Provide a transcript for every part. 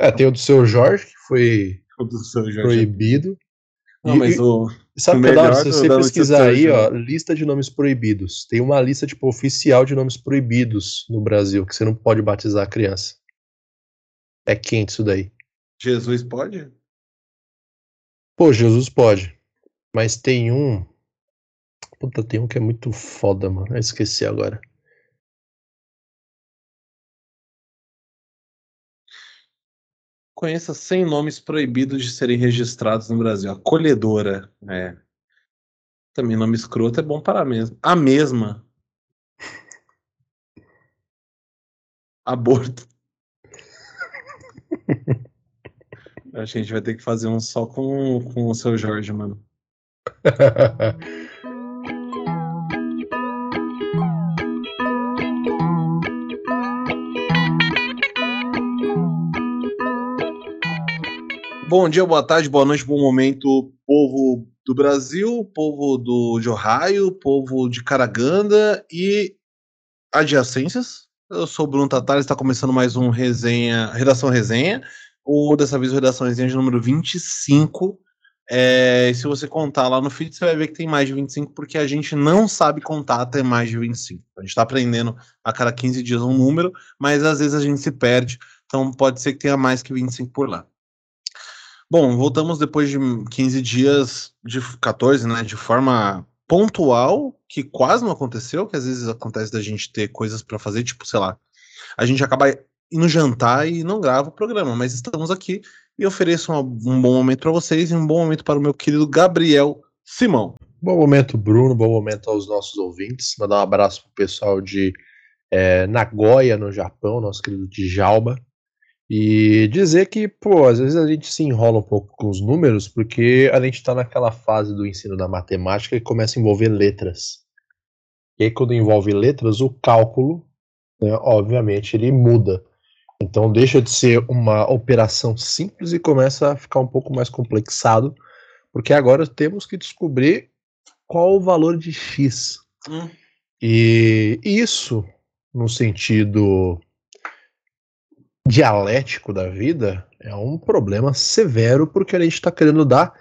É, tem o do seu Jorge, que foi Jorge. proibido. Não, E- mas o. Sabe O que é Se você pesquisar aí, hoje, ó, lista de nomes proibidos. Tem uma lista, tipo, oficial de nomes proibidos no Brasil, que você não pode batizar a criança. É quente isso daí. Jesus pode? Pô, Jesus pode. Mas tem um. Puta, tem um que é muito foda, mano. Eu esqueci agora. Conheça 100 nomes proibidos de serem registrados no Brasil. Acolhedora. É. Também nome escroto é bom para a mesma. A mesma. Aborto. A gente vai ter que fazer um só com, com o seu Jorge, mano. Bom dia, boa tarde, boa noite, bom momento, povo do Brasil, povo do de Ohio, povo de Caraganda e adjacências. Eu sou o Bruno Tatar, está começando mais um resenha, Redação Resenha, ou dessa vez Redação Resenha de número 25. É, se você contar lá no feed, você vai ver que tem mais de 25, porque a gente não sabe contar até mais de 25. A gente está aprendendo a cada 15 dias um número, mas às vezes a gente se perde, então pode ser que tenha mais que 25 por lá. Bom, voltamos depois de 15 dias, de 14, né, de forma pontual, que quase não aconteceu, que às vezes acontece da gente ter coisas para fazer, tipo, sei lá, a gente acaba indo jantar e não grava o programa, mas estamos aqui e ofereço uma- um bom momento para vocês e um bom momento para o meu querido Gabriel Simão. Bom momento, Bruno. Bom momento aos nossos ouvintes. Mandar um abraço pro pessoal de eh, Nagoya, no Japão, nosso querido Djalma. E dizer que, pô, às vezes a gente se enrola um pouco com os números, porque a gente tá naquela fase do ensino da matemática que começa a envolver letras. E aí, quando envolve letras, o cálculo, né, obviamente, ele muda. Então deixa de ser uma operação simples e começa a ficar um pouco mais complexado, porque agora temos que descobrir qual o valor de x. Hum. E isso, no sentido dialético da vida, é um problema severo, porque a gente está querendo dar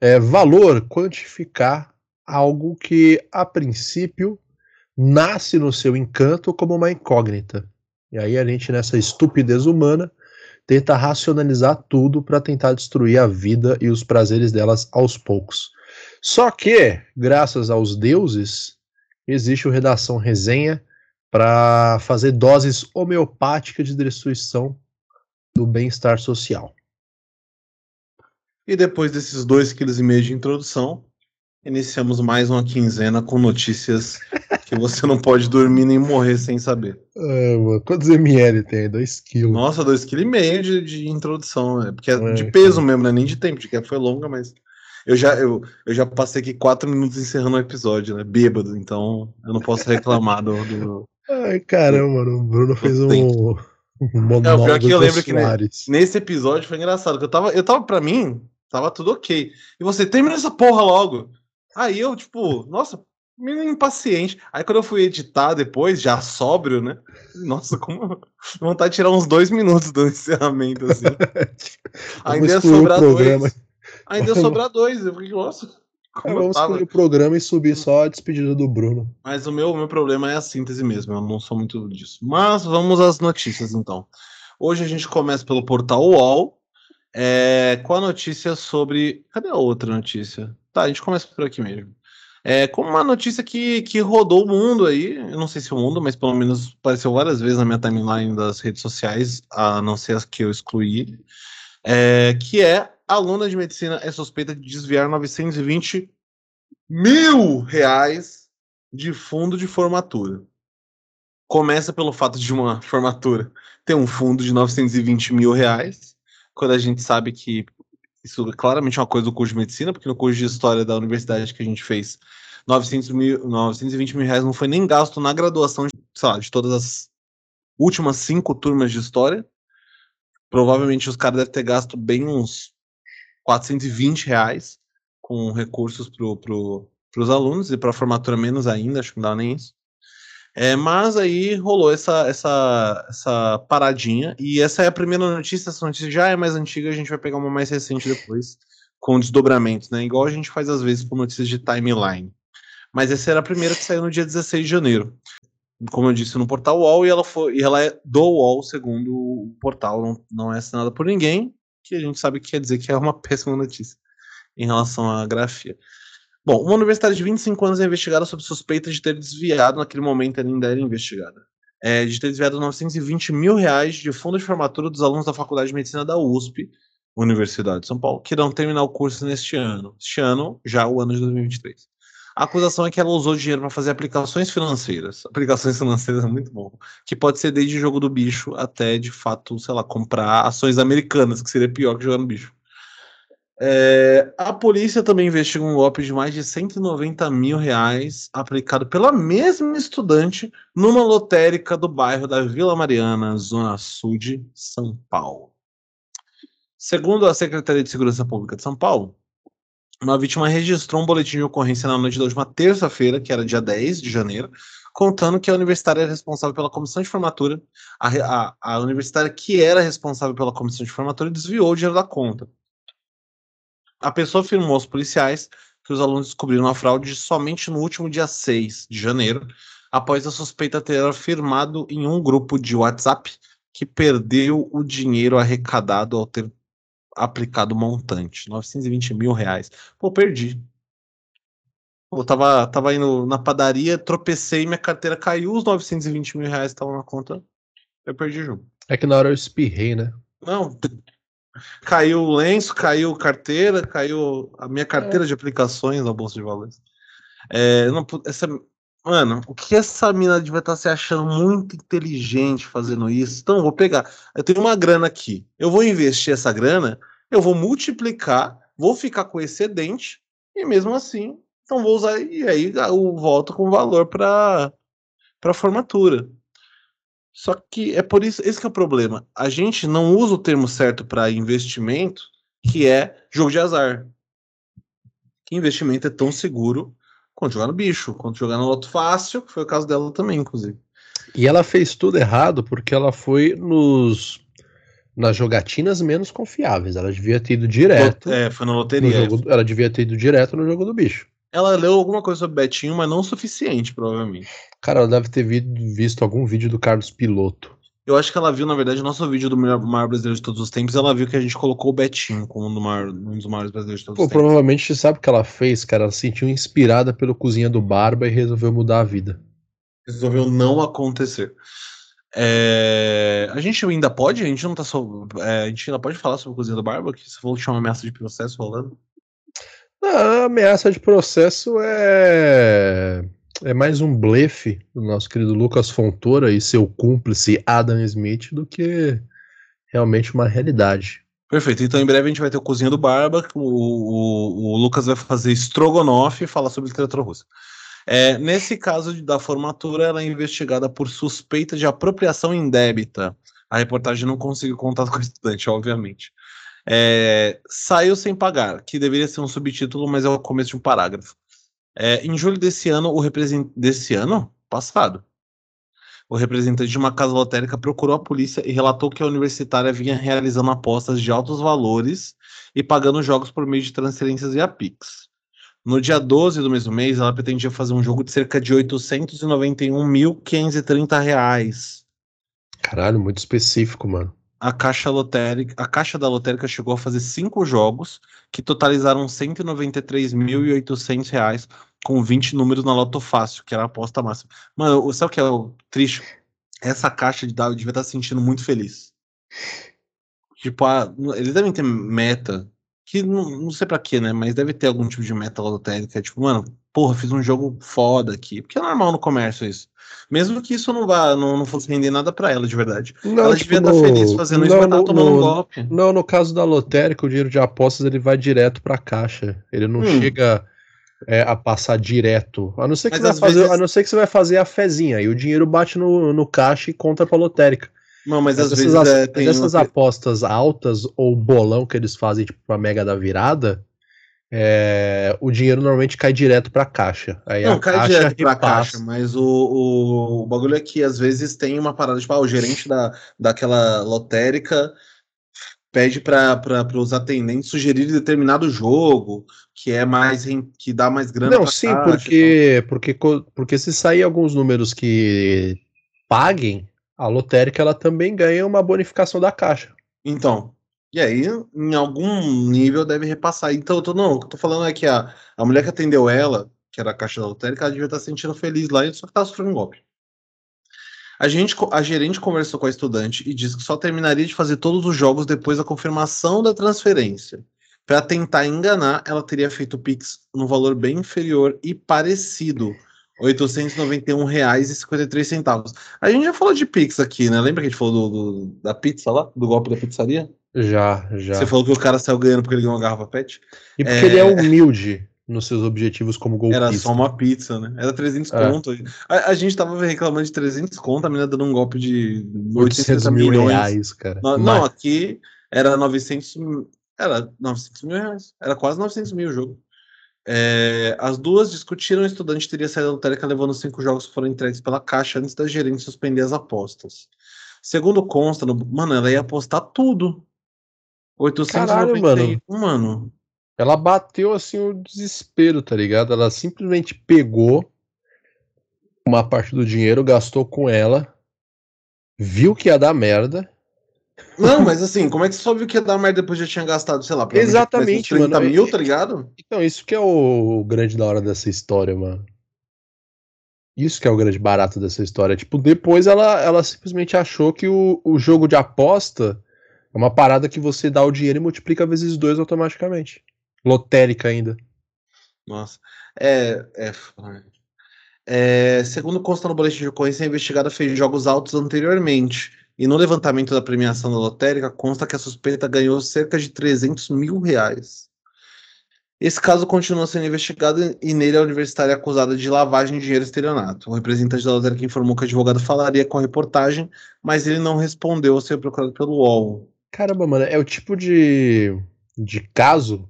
é, valor, quantificar algo que, a princípio, nasce no seu encanto como uma incógnita. E aí a gente, nessa estupidez humana, tenta racionalizar tudo para tentar destruir a vida e os prazeres delas aos poucos. Só que, graças aos deuses, existe o Redação Resenha para fazer doses homeopáticas de destruição do bem-estar social. E depois desses dois quilos e meio de introdução, iniciamos mais uma quinzena com notícias que você não pode dormir nem morrer sem saber. Ah, mano, quantos ml tem? 2 quilos. Nossa, dois quilos e meio de, de introdução, é porque é É, de peso mesmo, não é nem de tempo, de que foi longa, mas eu já, eu, eu já passei aqui quatro minutos encerrando o episódio, né? Bêbado, então eu não posso reclamar do. do- Ai, caramba, mano, o Bruno fez um, um É, monólogo o pior que eu lembro que Soares. nesse episódio foi engraçado, que eu tava, eu tava pra mim, tava tudo ok. E você termina essa porra logo. Aí eu, tipo, nossa, meio impaciente. Aí quando eu fui editar depois, já sóbrio, né? Nossa, como vontade de tirar uns dois minutos do encerramento, assim. Ainda ia sobrar dois. Ainda ia sobrar dois. Eu fiquei, nossa, como vamos tava. o programa e subir só a despedida do Bruno. Mas o meu, meu problema é a síntese mesmo, eu não sou muito disso. Mas vamos às notícias então. Hoje a gente começa pelo portal UOL, é, com a notícia sobre. Cadê a outra notícia? Tá, a gente começa por aqui mesmo. É, com uma notícia que, que rodou o mundo aí, eu não sei se o mundo, mas pelo menos apareceu várias vezes na minha timeline das redes sociais, a não ser as que eu excluí, é, que é aluna de medicina é suspeita de desviar 920 mil reais de fundo de formatura. Começa pelo fato de uma formatura ter um fundo de 920 mil reais, quando a gente sabe que isso é claramente uma coisa do curso de medicina, porque no curso de história da universidade que a gente fez, 900 mil, 920 mil reais não foi nem gasto na graduação, de, lá, de todas as últimas cinco turmas de história. Provavelmente os caras devem ter gasto bem uns 420 reais com recursos para pro, os alunos e para a formatura menos ainda, acho que não dá nem isso. É, mas aí rolou essa, essa, essa paradinha, e essa é a primeira notícia, essa notícia já é mais antiga, a gente vai pegar uma mais recente depois, com desdobramentos, né? Igual a gente faz às vezes com notícias de timeline. Mas essa era a primeira que saiu no dia 16 de janeiro. Como eu disse no portal UOL, e ela, foi, e ela é do UOL, segundo o portal, não, não é assinada por ninguém, que a gente sabe que quer dizer que é uma péssima notícia em relação à grafia. Bom, uma universidade de 25 anos é investigada sob suspeita de ter desviado, naquele momento ainda era investigada, é, de ter desviado 920 mil reais de fundo de formatura dos alunos da Faculdade de Medicina da USP, Universidade de São Paulo, que irão terminar o curso neste ano. Este ano, já o ano de 2023. A acusação é que ela usou dinheiro para fazer aplicações financeiras. Aplicações financeiras é muito bom. Que pode ser desde jogo do bicho até, de fato, sei lá, comprar ações americanas, que seria pior que jogar no bicho. É, a polícia também investiga um golpe de mais de 190 mil reais aplicado pela mesma estudante numa lotérica do bairro da Vila Mariana, zona sul de São Paulo. Segundo a Secretaria de Segurança Pública de São Paulo, uma vítima registrou um boletim de ocorrência na noite da última terça-feira, que era dia 10 de janeiro, contando que a universitária era responsável pela comissão de formatura, a, a, a universitária que era responsável pela comissão de formatura desviou o dinheiro da conta. A pessoa afirmou aos policiais que os alunos descobriram a fraude somente no último dia 6 de janeiro, após a suspeita ter afirmado em um grupo de WhatsApp que perdeu o dinheiro arrecadado ao ter aplicado o montante, 920 mil reais. Pô, perdi. Eu tava, tava indo na padaria, tropecei, minha carteira caiu, os 920 mil reais estavam na conta, eu perdi junto. É que na hora eu espirrei, né? Não, Caiu o lenço, caiu carteira, caiu a minha carteira é. de aplicações na Bolsa de Valores. É, não, essa, mano, o que essa mina devia estar tá se achando muito inteligente fazendo isso? Então, eu vou pegar. Eu tenho uma grana aqui. Eu vou investir essa grana, eu vou multiplicar, vou ficar com excedente, e mesmo assim, então vou usar. E aí eu volto com valor para a formatura. Só que é por isso, esse é o problema. A gente não usa o termo certo para investimento, que é jogo de azar. Que investimento é tão seguro quanto jogar no bicho, quanto jogar no loto fácil, que foi o caso dela também, inclusive. E ela fez tudo errado porque ela foi nos nas jogatinas menos confiáveis. Ela devia ter ido direto. É, foi na loteria. Jogo, ela devia ter ido direto no jogo do bicho. Ela leu alguma coisa sobre Betinho, mas não o suficiente, provavelmente. Cara, ela deve ter visto algum vídeo do Carlos Piloto. Eu acho que ela viu, na verdade, o nosso vídeo do maior brasileiro de todos os tempos. Ela viu que a gente colocou o Betinho como um, do maior, um dos maiores brasileiros de todos Pô, os tempos. Provavelmente você sabe o que ela fez, cara. Ela se sentiu inspirada pelo Cozinha do Barba e resolveu mudar a vida. Resolveu não acontecer. É... A gente ainda pode? A gente não tá só. É, a gente ainda pode falar sobre o Cozinha do Barba? Que você falou que tinha uma ameaça de processo rolando? A ameaça de processo é é mais um blefe do nosso querido Lucas Fontoura e seu cúmplice Adam Smith do que realmente uma realidade. Perfeito. Então, em breve a gente vai ter o Cozinha do Barba. O, o, o Lucas vai fazer estrogonofe e falar sobre literatura russa. É, nesse caso da formatura, ela é investigada por suspeita de apropriação indébita. A reportagem não conseguiu contato com o estudante, obviamente. É, saiu sem pagar, que deveria ser um subtítulo, mas é o começo de um parágrafo. É, em julho desse ano, o representante desse ano passado, o representante de uma casa lotérica procurou a polícia e relatou que a universitária vinha realizando apostas de altos valores e pagando jogos por meio de transferências via Pix. No dia 12 do mesmo mês, ela pretendia fazer um jogo de cerca de 891.530 reais. Caralho, muito específico, mano a caixa lotérica, a caixa da lotérica chegou a fazer cinco jogos que totalizaram 193.800 reais com 20 números na Loto Fácil, que era a aposta máxima. Mano, sabe o que é o triste? Essa caixa de dado devia estar se sentindo muito feliz. Tipo, a, eles devem ter meta, que não, não sei para quê, né? Mas deve ter algum tipo de meta lotérica. Tipo, mano, porra, fiz um jogo foda aqui. Porque é normal no comércio isso. Mesmo que isso não vá, não, não fosse render nada para ela de verdade. Não, ela tipo, devia estar feliz fazendo não, isso, mas tá tomando no, um golpe. Não, no caso da lotérica, o dinheiro de apostas ele vai direto pra caixa. Ele não hum. chega é, a passar direto. A não, ser que você vai fazer, vezes... a não ser que você vai fazer a fezinha. E o dinheiro bate no, no caixa e conta pra lotérica. Não, mas, mas às vezes é, tem essas uma... apostas altas ou bolão que eles fazem, tipo, a mega da virada, é, o dinheiro normalmente cai direto para a caixa. Aí não, cai caixa direto para a caixa, mas o, o, o, bagulho é que às vezes tem uma parada, tipo, ah, o gerente da, daquela lotérica pede para os atendentes sugerir determinado jogo que é mais que dá mais grana. Não, sim, porque, porque porque se sair alguns números que paguem, a lotérica ela também ganha uma bonificação da caixa. Então, e aí, em algum nível, deve repassar. Então, eu tô, não, o que eu tô falando é que a, a mulher que atendeu ela, que era a caixa da lotérica, ela devia estar se sentindo feliz lá e só que tava sofrendo um golpe. A, gente, a gerente conversou com a estudante e disse que só terminaria de fazer todos os jogos depois da confirmação da transferência. Para tentar enganar, ela teria feito o Pix no valor bem inferior e parecido. R$ 891,53. A gente já falou de Pix aqui, né? Lembra que a gente falou do, do, da pizza lá? Do golpe da pizzaria? Já, já. Você falou que o cara saiu ganhando porque ele ganhou uma garrafa pet? E porque é... ele é humilde nos seus objetivos como golpista. Era só uma pizza, né? Era 300 é. conto. A, a, gente tava reclamando de 300 conto, a menina dando um golpe de 800 mil milhões. reais, cara. Não, não, aqui era 900, era 900 mil reais. Era quase 900 mil o jogo. É, as duas discutiram, o estudante teria saído lotérica levando cinco jogos que foram entregues pela caixa antes da gerente suspender as apostas. Segundo consta, no, mano, ela ia apostar tudo. 891, Caralho, mano. mano. Ela bateu assim o desespero, tá ligado? Ela simplesmente pegou uma parte do dinheiro, gastou com ela, viu que ia dar merda. Não, mas assim, como é que você só viu que ia dar merda depois já tinha gastado, sei lá, Exatamente, 30 mano. mil, tá ligado? Então, isso que é o grande da hora dessa história, mano. Isso que é o grande barato dessa história. Tipo, depois ela, ela simplesmente achou que o, o jogo de aposta é uma parada que você dá o dinheiro e multiplica vezes dois automaticamente. Lotérica ainda. Nossa. É, é, é, segundo consta no boletim de ocorrência, a investigada fez jogos altos anteriormente. E no levantamento da premiação da lotérica, consta que a suspeita ganhou cerca de 300 mil reais. Esse caso continua sendo investigado e nele a universitária é acusada de lavagem de dinheiro estelionato. O representante da lotérica informou que o advogado falaria com a reportagem, mas ele não respondeu ao ser procurado pelo UOL. Caramba, mano, é o tipo de, de caso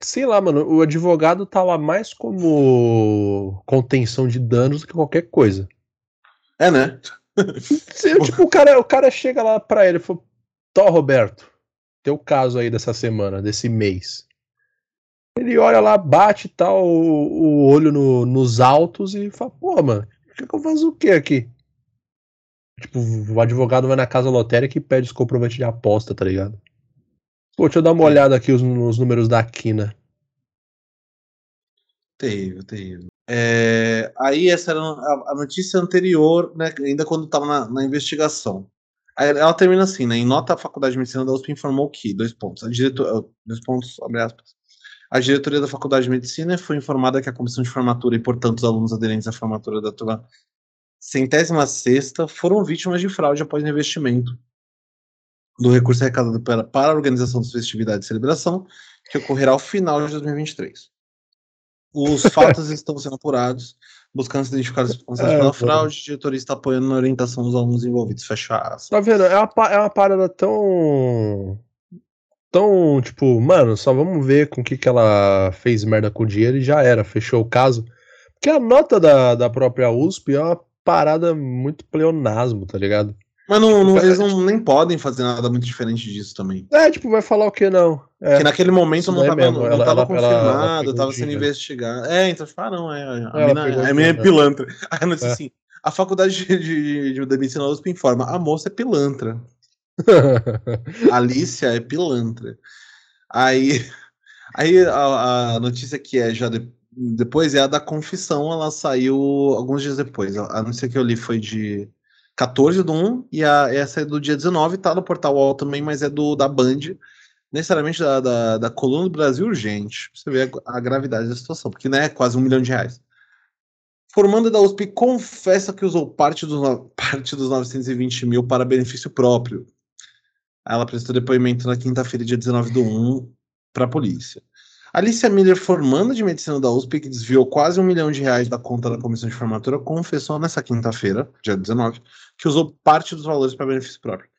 sei lá, mano, o advogado tá lá mais como contenção de danos do que qualquer coisa. É, né? tipo, o cara, o cara chega lá pra ele e fala: Tó, Roberto, teu caso aí dessa semana, desse mês. Ele olha lá, bate tal, o, o olho no, nos altos e fala: pô, mano, que, que eu faço o que aqui? Tipo, o advogado vai na casa lotérica e pede os comprovantes de aposta, tá ligado? Pô, deixa eu dar uma olhada aqui nos números da Quina. Terrível, terrível. É, aí essa era a, notícia anterior, né, ainda quando estava na, na, investigação. Aí ela termina assim, né, em nota a Faculdade de Medicina da USP informou que, dois pontos, a diretor, dois pontos, abre aspas, a diretoria da Faculdade de Medicina foi informada que a comissão de formatura e, portanto, os alunos aderentes à formatura da turma centésima sexta foram vítimas de fraude após investimento do recurso arrecadado para, para a organização das festividades de celebração, que ocorrerá ao final de 2023. Os fatos estão sendo apurados, buscando se identificar os responsáveis é, pela fraude, a diretoria está apoiando na orientação dos alunos envolvidos. Fecha aspas. Tá vendo? É uma, é uma parada tão. Tão, tipo, mano, só vamos ver com o que, que ela fez merda com o dinheiro e já era, fechou o caso. Porque a nota da, da própria USP é uma parada muito pleonasmo, tá ligado? Mas não, não, eles não, nem podem fazer nada muito diferente disso também. É, tipo, vai falar o que não. É. Porque naquele momento não estava, não, ela, tava ela, confirmado, estava sendo investigado. É, então, ah, não, é. A mina, a mina é pilantra. Aí eu disse é. assim: a faculdade de, de, de, de medicina USP informa: a moça é pilantra. Alicia é pilantra. Aí, aí a, a notícia que é já de, depois é a da confissão, ela saiu alguns dias depois. A notícia que eu li foi de 14 do 1 e a, essa é do dia 19, tá no portal UOL também, mas é do da Band, necessariamente da, da, da coluna do Brasil Urgente, pra você ver a, a, gravidade da situação, porque né, é quase um milhão de reais. Formanda da USP confessa que usou parte dos, parte dos 920 mil para benefício próprio. Ela prestou depoimento na quinta-feira, dia 19 do 1, para a polícia. Alicia Miller, formanda de medicina da USP, que desviou quase um milhão de reais da conta da comissão de formatura, confessou nessa quinta-feira, dia 19, que usou parte dos valores para benefício próprio.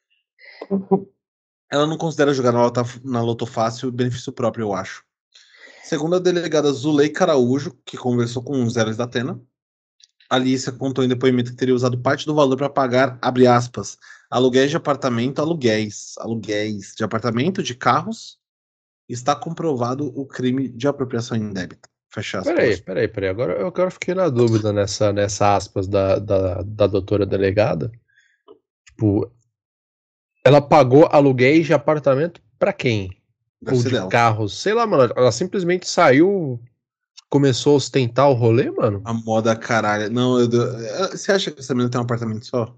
Ela não considera jogar na Loto, na Loto Fácil benefício próprio, eu acho. Segundo a delegada Zulei Caraújo, que conversou com os Zeros da Atena, Alicia contou em depoimento que teria usado parte do valor para pagar, abre aspas, aluguéis de apartamento, aluguéis, aluguéis de apartamento, de carros. Está comprovado o crime de apropriação indébita. Fecha aspas. Peraí, peraí, peraí. Agora eu agora fiquei na dúvida nessa, nessa aspas da, da, da doutora delegada. Tipo, ela pagou aluguéis de apartamento para quem? Deve Ou de dela. carros? Sei lá, mano. Ela simplesmente saiu, começou a ostentar o rolê, mano. A moda caralho. Não, eu, eu- você acha que essa menina tem um apartamento só?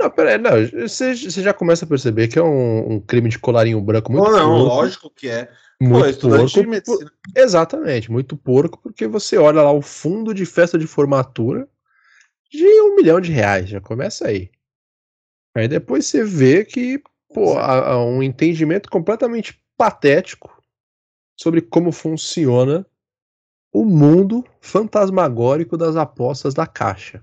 Não, peraí, não. Você, você já começa a perceber que é um, um crime de colarinho branco muito Ou não, porco. lógico que é. Pô, Muito é estudante porco. de medicina. Exatamente, muito porco, porque você olha lá o fundo de festa de formatura de um milhão de reais, já começa aí. Aí depois você vê que, pô, há, há um entendimento completamente patético sobre como funciona o mundo fantasmagórico das apostas da caixa.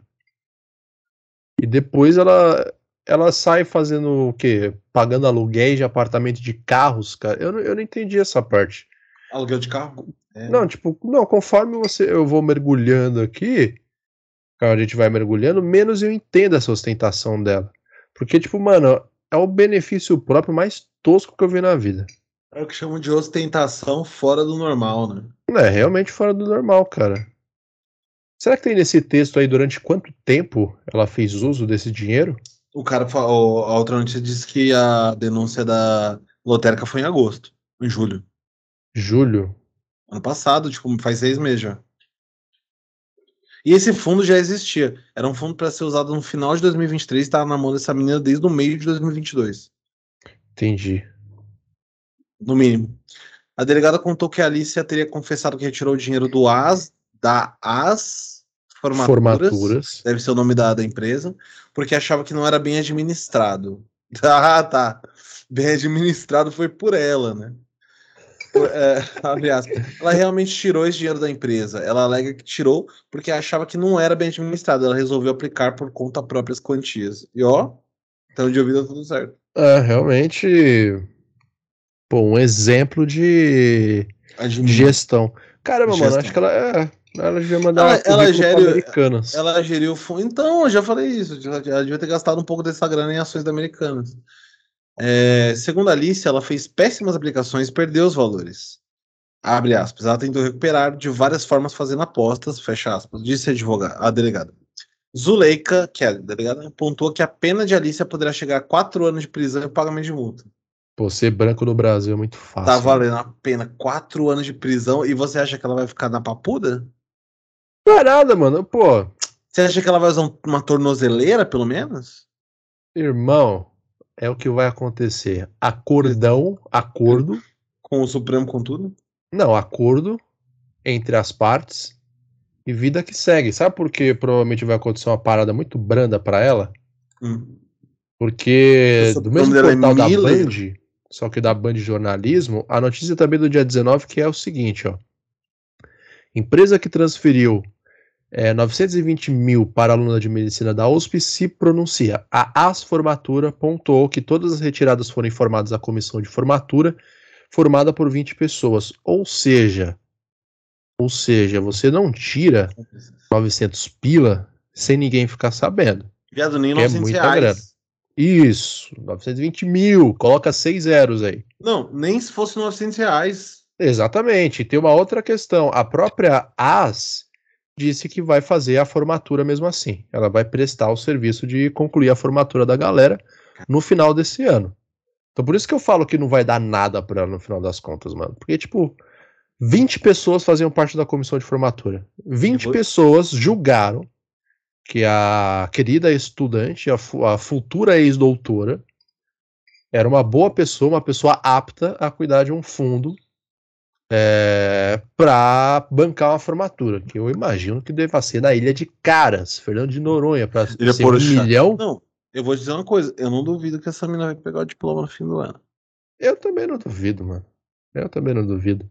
E depois ela ela sai fazendo o quê? Pagando aluguéis de apartamento de carros, cara. Eu, não- eu não entendi essa parte. Aluguel de carro? É. Não, tipo, não, conforme você eu vou mergulhando aqui, cara, a gente vai mergulhando, menos eu entendo essa ostentação dela. Porque, tipo, mano, é o benefício próprio mais tosco que eu vi na vida. É o que chamam de ostentação fora do normal, né? É realmente fora do normal, cara. Será que tem nesse texto aí durante quanto tempo ela fez uso desse dinheiro? O cara, fa- o- a outra notícia diz que a denúncia da lotérica foi em agosto, em julho. Julho. Ano passado, tipo, faz seis meses já. E esse fundo já existia. Era um fundo para ser usado no final de 2023 e estava na mão dessa menina desde o meio de 2022. Entendi. No mínimo. A delegada contou que a Alicia teria confessado que retirou o dinheiro do AS, da AS Formaturas, Formaturas. deve ser o nome da, da empresa, porque achava que não era bem administrado. Ah, tá. Bem administrado foi por ela, né? Por- é, aspas. Ela realmente tirou esse dinheiro da empresa. Ela alega que tirou porque achava que não era bem administrado. Ela resolveu aplicar por conta própria as quantias. E ó, então de ouvido tudo certo. É, realmente. Pô, um exemplo de Admin. gestão. Caramba, mano, Gestão. acho que ela. É, ela devia mandar Ela- ela pra americanas. Ela geriu o fundo. Então, eu já falei isso. Ela devia ter gastado um pouco dessa grana em ações da Americanas. É, segundo a Alice, ela fez péssimas aplicações e perdeu os valores. Abre aspas. Ela tentou recuperar de várias formas fazendo apostas, fecha aspas, disse a advogada, a delegada. Zuleika, que é a delegada, apontou que a pena de Alicia poderá chegar a quatro anos de prisão e pagamento de multa. Pô, ser branco no Brasil é muito fácil. Tá valendo a pena quatro anos de prisão e você acha que ela vai ficar na papuda? Não nada, mano. Pô, Você acha que ela vai usar um- uma tornozeleira, pelo menos? irmão, é o que vai acontecer. Acordão, acordo. Com o Supremo, com tudo? Não, acordo entre as partes e vida que segue. Sabe por que provavelmente vai acontecer uma parada muito branda pra ela? Hum. Porque do mesmo dela é portal da. Band, só que da Band Jornalismo, a notícia também do dia 19 que é o seguinte, ó. Empresa que transferiu é, 920 mil para aluna de medicina da USP se pronuncia. A AS Formatura pontuou que todas as retiradas foram informadas à comissão de formatura, formada por 20 pessoas. Ou seja, ou seja, você não tira 900 pila sem ninguém ficar sabendo. Viado, nem É 900 muita reais. grana. Isso, 920 mil, coloca seis zeros aí. Não, nem se fosse 900 reais. Exatamente. Tem uma outra questão. A própria AS disse que vai fazer a formatura mesmo assim. Ela vai prestar o serviço de concluir a formatura da galera no final desse ano. Então por isso que eu falo que não vai dar nada pra ela no final das contas, mano. Porque, tipo, 20 pessoas faziam parte da comissão de formatura. 20 Eu vou- pessoas julgaram que a querida estudante, a, fu- a futura ex-doutora, era uma boa pessoa, uma pessoa apta a cuidar de um fundo é, para bancar uma formatura, que eu imagino que deva ser na Ilha de Caras, Fernando de Noronha, para ser um Porchá. milhão. Não, eu vou dizer uma coisa. Eu não duvido que essa mina vai pegar o diploma no fim do ano. Eu também não duvido, mano. Eu também não duvido.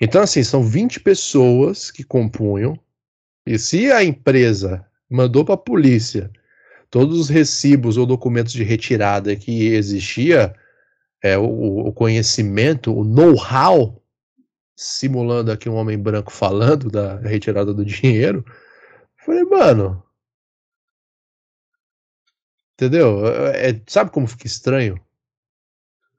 Então, assim, são 20 pessoas que compunham. E se a empresa mandou para a polícia todos os recibos ou documentos de retirada que existia, é, o, o conhecimento, o know-how, simulando aqui um homem branco falando da retirada do dinheiro. Falei, mano. Entendeu? É, é, sabe como fica estranho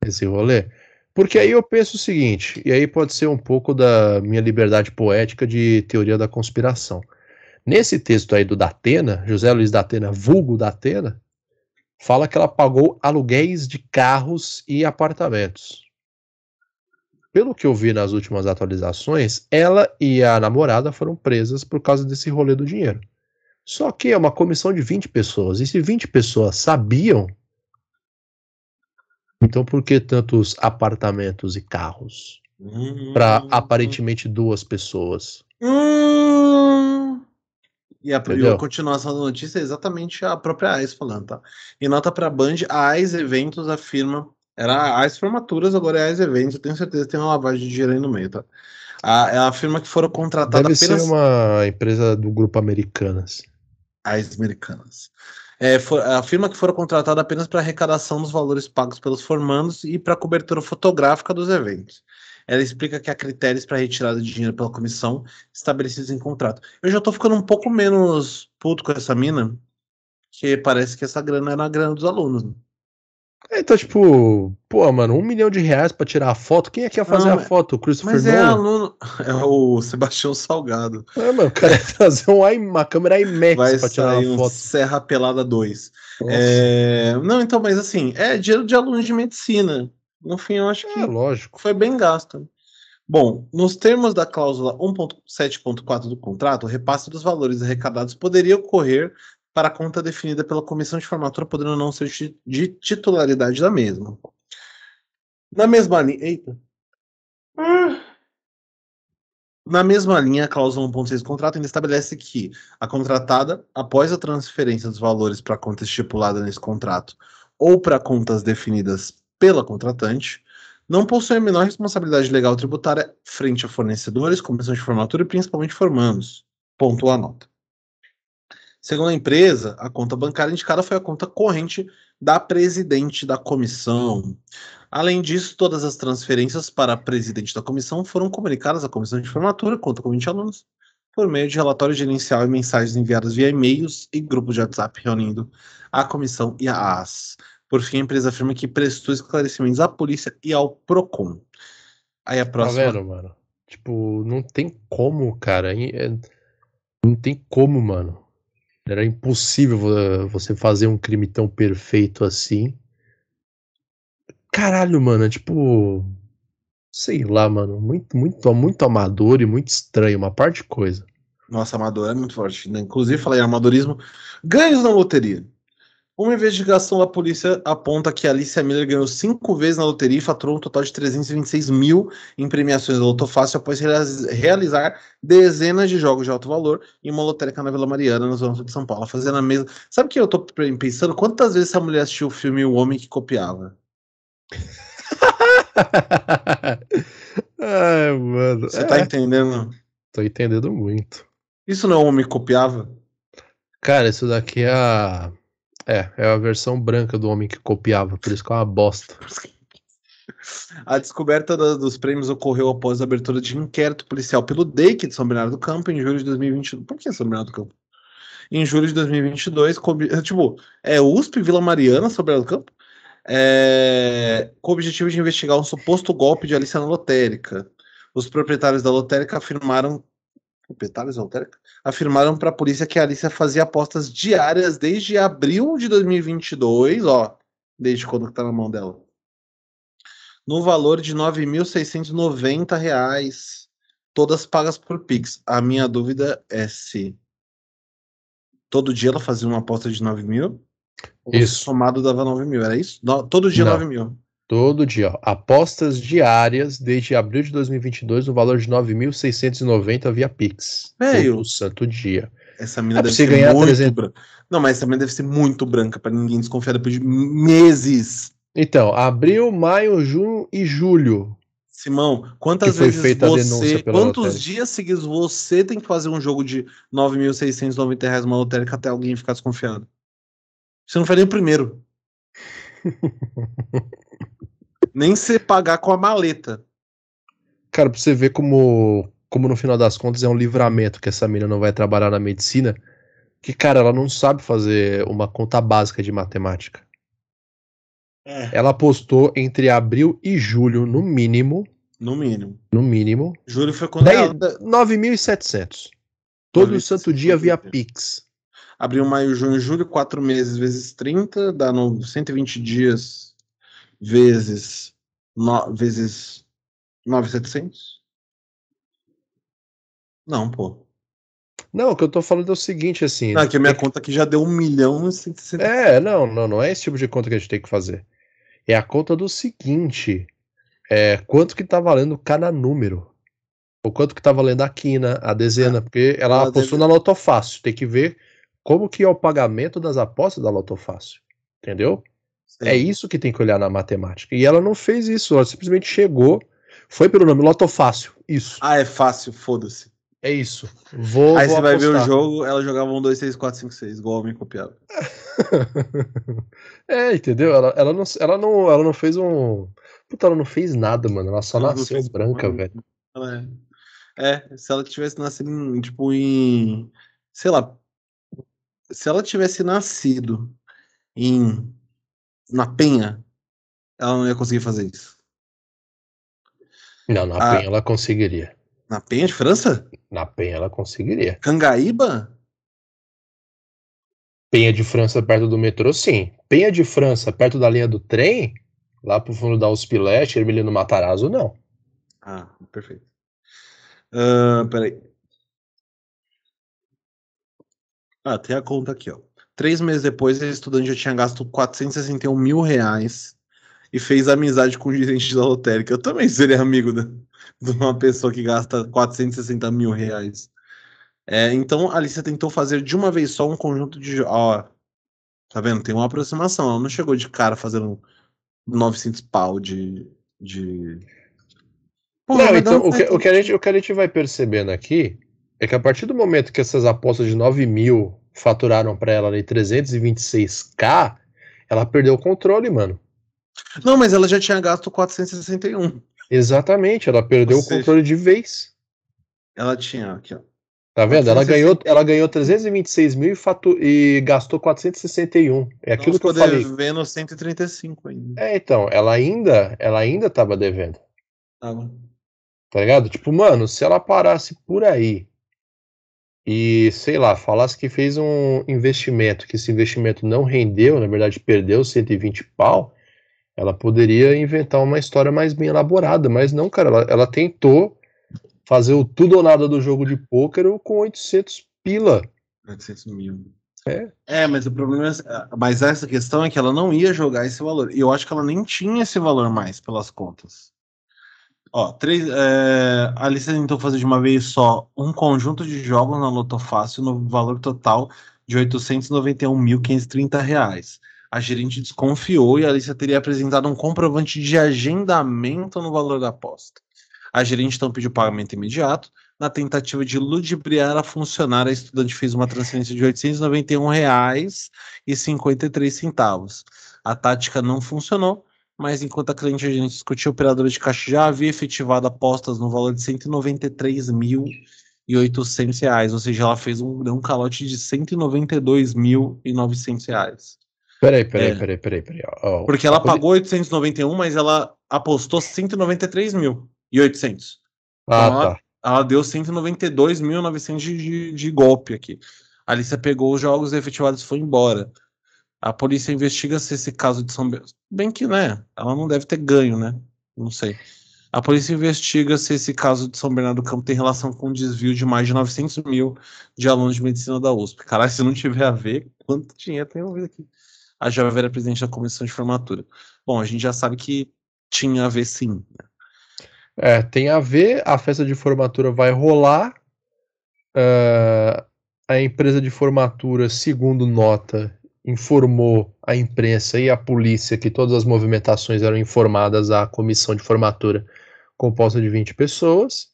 esse rolê? Porque aí eu penso o seguinte, e aí pode ser um pouco da minha liberdade poética de teoria da conspiração. Nesse texto aí do Datena, José Luiz Datena, vulgo Datena, fala que ela pagou aluguéis de carros e apartamentos. Pelo que eu vi nas últimas atualizações, ela e a namorada foram presas por causa desse rolê do dinheiro. Só que é uma comissão de 20 pessoas. E se 20 pessoas sabiam, então por que tantos apartamentos e carros? Hum, para aparentemente duas pessoas. Hum, e a, a, continuação da notícia é exatamente a própria AIS falando, tá? E nota para a Band, a AIS Eventos afirma. Era a AIS Formaturas, agora é a AIS Eventos, eu tenho certeza que tem uma lavagem de dinheiro aí no meio, tá? A, ela afirma que foram contratadas Deve apenas... ser uma empresa do grupo Americanas. AIS Americanas. É, for, afirma que foram contratadas apenas para arrecadação dos valores pagos pelos formandos e para cobertura fotográfica dos eventos. Ela explica que há critérios para retirada de dinheiro pela comissão estabelecidos em contrato. Eu já tô ficando um pouco menos puto com essa mina, que parece que essa grana era a grana dos alunos. É, então, tipo, pô, mano, um milhão de reais pra tirar a foto. Quem é que ia fazer Não, a foto? O Christopher mas é aluno, é o Sebastião Salgado. É, mano, o cara ia trazer um, uma câmera IMAX Vai pra tirar a foto. Um Serra Pelada 2. É... Não, então, mas assim, é dinheiro de aluno de medicina. No fim, eu acho é, que lógico. foi bem gasto. Bom, nos termos da cláusula 1.7.4 do contrato, o repasse dos valores arrecadados poderia ocorrer para a conta definida pela comissão de formatura, podendo não ser de titularidade da mesma. Na mesma linha. Eita. Na mesma linha, a cláusula 1.6 do contrato ainda estabelece que a contratada, após a transferência dos valores para a conta estipulada nesse contrato ou para contas definidas pela contratante, não possui a menor responsabilidade legal tributária frente a fornecedores, comissão de formatura e principalmente formandos. Ponto a nota. Segundo a empresa, a conta bancária indicada foi a conta corrente da presidente da comissão. Além disso, todas as transferências para a presidente da comissão foram comunicadas à comissão de formatura, conta com 20 alunos, por meio de relatório gerencial e mensagens enviadas via e-mails e grupos de WhatsApp reunindo a comissão e a AS. Por fim, a empresa afirma que prestou esclarecimentos à polícia e ao PROCON. Aí a próxima. Tá vendo, mano? Tipo, não tem como, cara. É, não tem como, mano. Era impossível você fazer um crime tão perfeito assim. Caralho, mano, é tipo. Sei lá, mano. Muito, muito, muito amador e muito estranho. Uma parte de coisa. Nossa, amador é muito forte. Né? Inclusive, falei amadorismo. Ganhos na loteria. Uma investigação da polícia aponta que Alicia Miller ganhou cinco vezes na loteria e faturou um total de 326 mil em premiações da Loto Fácil após realizar dezenas de jogos de alto valor em uma lotérica na Vila Mariana, na zona de São Paulo, fazendo a mesma. Sabe o que eu tô pensando? Quantas vezes essa mulher assistiu o filme O Homem que Copiava? Ai, mano. Você tá é. tá entendendo? Tô entendendo muito. Isso não é o Homem que Copiava? Cara, isso daqui é a é, é a versão branca do homem que copiava, por isso que é uma bosta. A descoberta dos prêmios ocorreu após a abertura de inquérito policial pelo DEIC de São Bernardo do Campo em julho de 2022. Por que São Bernardo do Campo? Em julho de 2022, com, tipo, é USP, Vila Mariana, São Bernardo do Campo, é, com o objetivo de investigar um suposto golpe de Alicia na lotérica. Os proprietários da lotérica afirmaram proprietários da lotérica, afirmaram para a polícia que a Alicia fazia apostas diárias desde abril de 2022, ó, desde quando está na mão dela, no valor de R$ 9.690, todas pagas por Pix. A minha dúvida é se todo dia ela fazia uma aposta de 9 mil, isso. somado dava 9 mil, era isso? todo dia Não. 9 mil. Todo dia. Ó. Apostas diárias desde abril de 2022 no valor de 9.690 via Pix. Meio. Todo santo dia. Essa mina é deve ser muito 300... branca. Não, mas essa mina deve ser muito branca para ninguém desconfiar depois de meses. Então, abril, maio, junho e julho. Simão, quantas vezes você, quantos lotérica? dias seguidos você tem que fazer um jogo de 9.690 reais uma lotérica até alguém ficar desconfiado? Você não faria o primeiro. Nem se pagar com a maleta. Cara, pra você ver como, como no final das contas é um livramento que essa mina não vai trabalhar na medicina. Que, cara, ela não sabe fazer uma conta básica de matemática. É. Ela apostou entre abril e julho, no mínimo. No mínimo. No mínimo. Julho foi quando Daí, ela 9.700. Todo 9.700 santo dia via. Pix. Abriu maio, junho, julho, quatro meses vezes 30, dá no 120 dias vezes, no, vezes 9,700? Não, pô. Não, o que eu tô falando é o seguinte, assim. Não, é que a minha conta aqui já deu 1 milhão e 160. É, não, não, não é esse tipo de conta que a gente tem que fazer. É a conta do seguinte: é, quanto que tá valendo cada número? Ou quanto que tá valendo a quina, a dezena, porque ela, Ela deve- na Lotofácil. Tem que ver como que é o pagamento das apostas da Lotofácil. Entendeu? É isso que tem que olhar na matemática. E ela não fez isso, ela simplesmente chegou, foi pelo nome Lotofácil. Isso. Ah, é fácil, foda-se. É isso. Vou, Aí vou você vai ver o apostar. jogo, ela jogava 1, 2, 3, 4, 5, 6, igual me copiava. é, entendeu? Ela, ela, não, ela, não, ela não fez um. Puta, ela não fez nada, mano. Ela só Ela nasceu branca, velho. É. É, se ela tivesse nascido em, tipo, em. Sei lá. Se ela tivesse nascido em. Na Penha, ela não ia conseguir fazer isso. Não, na Ah. Penha ela conseguiria. Na Penha de França? Na Penha ela conseguiria. Cangaíba? Penha de França perto do metrô, sim. Penha de França perto da linha do trem, lá pro fundo da Uspilete, Ermelino Matarazzo, não. Ah, perfeito. Ah, peraí. Ah, tem a conta aqui, ó. Três meses depois, a estudante já tinha gasto 461 mil reais e fez amizade com o gerente da lotérica. Eu também seria amigo da- de uma pessoa que gasta 460 mil reais. É, então, a Alicia tentou fazer de uma vez só um conjunto de. Ó, tá vendo? Tem uma aproximação. Ela não chegou de cara fazendo 900 pau de. de... Porra, não, então o que, o, que a gente, o que a gente vai percebendo aqui é que a partir do momento que essas apostas de 9 mil faturaram pra ela ali 326k, ela perdeu o controle, mano. Não, mas ela já tinha gasto 461. Exatamente, ela perdeu Ou o seja- controle de vez. Ela tinha aqui, ó. Tá vendo? Ela 460. ganhou, ela ganhou 326 mil e, fatu- e gastou 461. É aquilo que eu falei. devendo 135 ainda. É, então, ela ainda, ela ainda tava devendo, Tava. tá ligado? Tipo, mano, se ela parasse por aí e, sei lá, falasse que fez um investimento, que esse investimento não rendeu, na verdade perdeu 120 pau, ela poderia inventar uma história mais bem elaborada, mas não, cara, ela, ela tentou fazer o tudo ou nada do jogo de pôquer com 800 pila. 800 mil. É. É, mas o problema é. Mas essa questão é que ela não ia jogar esse valor. E eu acho que ela nem tinha esse valor mais pelas contas. Ó, três, é, a Alice tentou fazer de uma vez só um conjunto de jogos na Loto Fácil no valor total de 891.530 reais. A gerente desconfiou e a Alicia teria apresentado um comprovante de agendamento no valor da aposta. A gerente então pediu pagamento imediato. Na tentativa de ludibriar a funcionária, a estudante fez uma transferência de R$ 891,53. A tática não funcionou, mas enquanto a cliente a gerente discutia, a operadora de caixa já havia efetivado apostas no valor de 193.800 reais, ou seja, ela fez um, deu um calote de 192.900 reais. Peraí, peraí, É. peraí, peraí, peraí. ó, Porque ela pagou 891, mas ela apostou 193.800. Ah, Então, tá. Ela deu 192.900 de, de, de golpe aqui. A Alicia pegou os jogos efetivados e foi embora. A polícia investiga se esse caso de São Bernardo. Bem que, né? Ela não deve ter ganho, né? Não sei. A polícia investiga se esse caso de São Bernardo do Campo tem relação com o desvio de mais de 900 mil de alunos de medicina da USP. Caralho, se não tiver a ver, quanto dinheiro tem ouvido aqui? A Jovem era presidente da comissão de formatura. Bom, a gente já sabe que tinha a ver sim. É, tem a ver, a festa de formatura vai rolar. ah, a empresa de formatura, segundo nota, informou a imprensa e a polícia que todas as movimentações eram informadas à comissão de formatura, composta de 20 pessoas,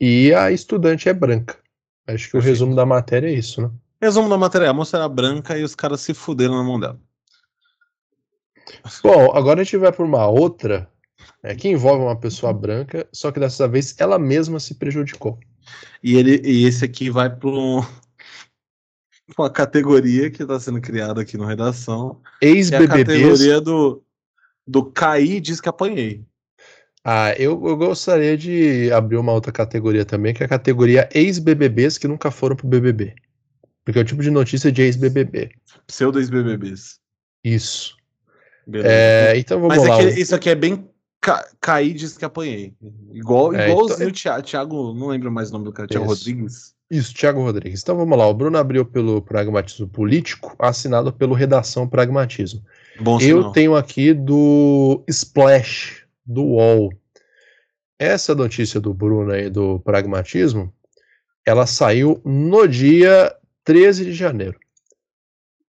e a estudante é branca. Acho que o resumo da matéria é isso, né? Resumo da matéria: a moça era branca e os caras se fuderam na mão dela. Bom, agora a gente vai para uma outra É que envolve uma pessoa branca, só que dessa vez ela mesma se prejudicou. E, ele, e esse aqui vai para um, uma categoria que está sendo criada aqui no Redação. Ex-BBBs. É a categoria do, do cair diz que apanhei. Ah, eu, eu gostaria de abrir uma outra categoria também, que é a categoria ex-BBBs que nunca foram pro BBB. Porque é o tipo de notícia de ex-BBB. Pseudo ex-BBBs. Isso. É, então vamos Mas lá. É isso aqui é bem ca cair diz que apanhei. Igual, É, igualzinho então- o Thiago, Thiago, não lembro mais o nome do cara, Thiago Isso. Rodrigues. Isso, Thiago Rodrigues. Então vamos lá. O Bruno abriu pelo Pragmatismo Político, assinado pelo Redação Pragmatismo. Bom Eu sinal. tenho aqui do Splash, do UOL. Essa notícia do Bruno aí do Pragmatismo, ela saiu no dia 13 de janeiro.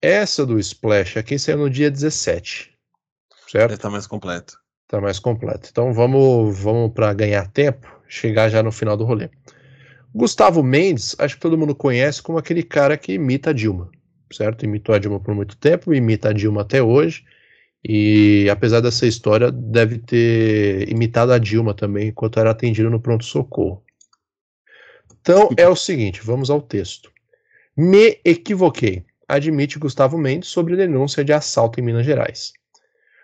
Essa do Splash aqui saiu no dia 17. Certo? Deve estar mais completo. Tá mais completo. Então vamos, vamos para ganhar tempo, chegar já no final do rolê. Gustavo Mendes, acho que todo mundo conhece como aquele cara que imita a Dilma, certo? Imitou a Dilma por muito tempo, imita a Dilma até hoje. E apesar dessa história, deve ter imitado a Dilma também enquanto era atendido no pronto-socorro. Então é o seguinte, vamos ao texto. Me equivoquei, admite Gustavo Mendes sobre denúncia de assalto em Minas Gerais.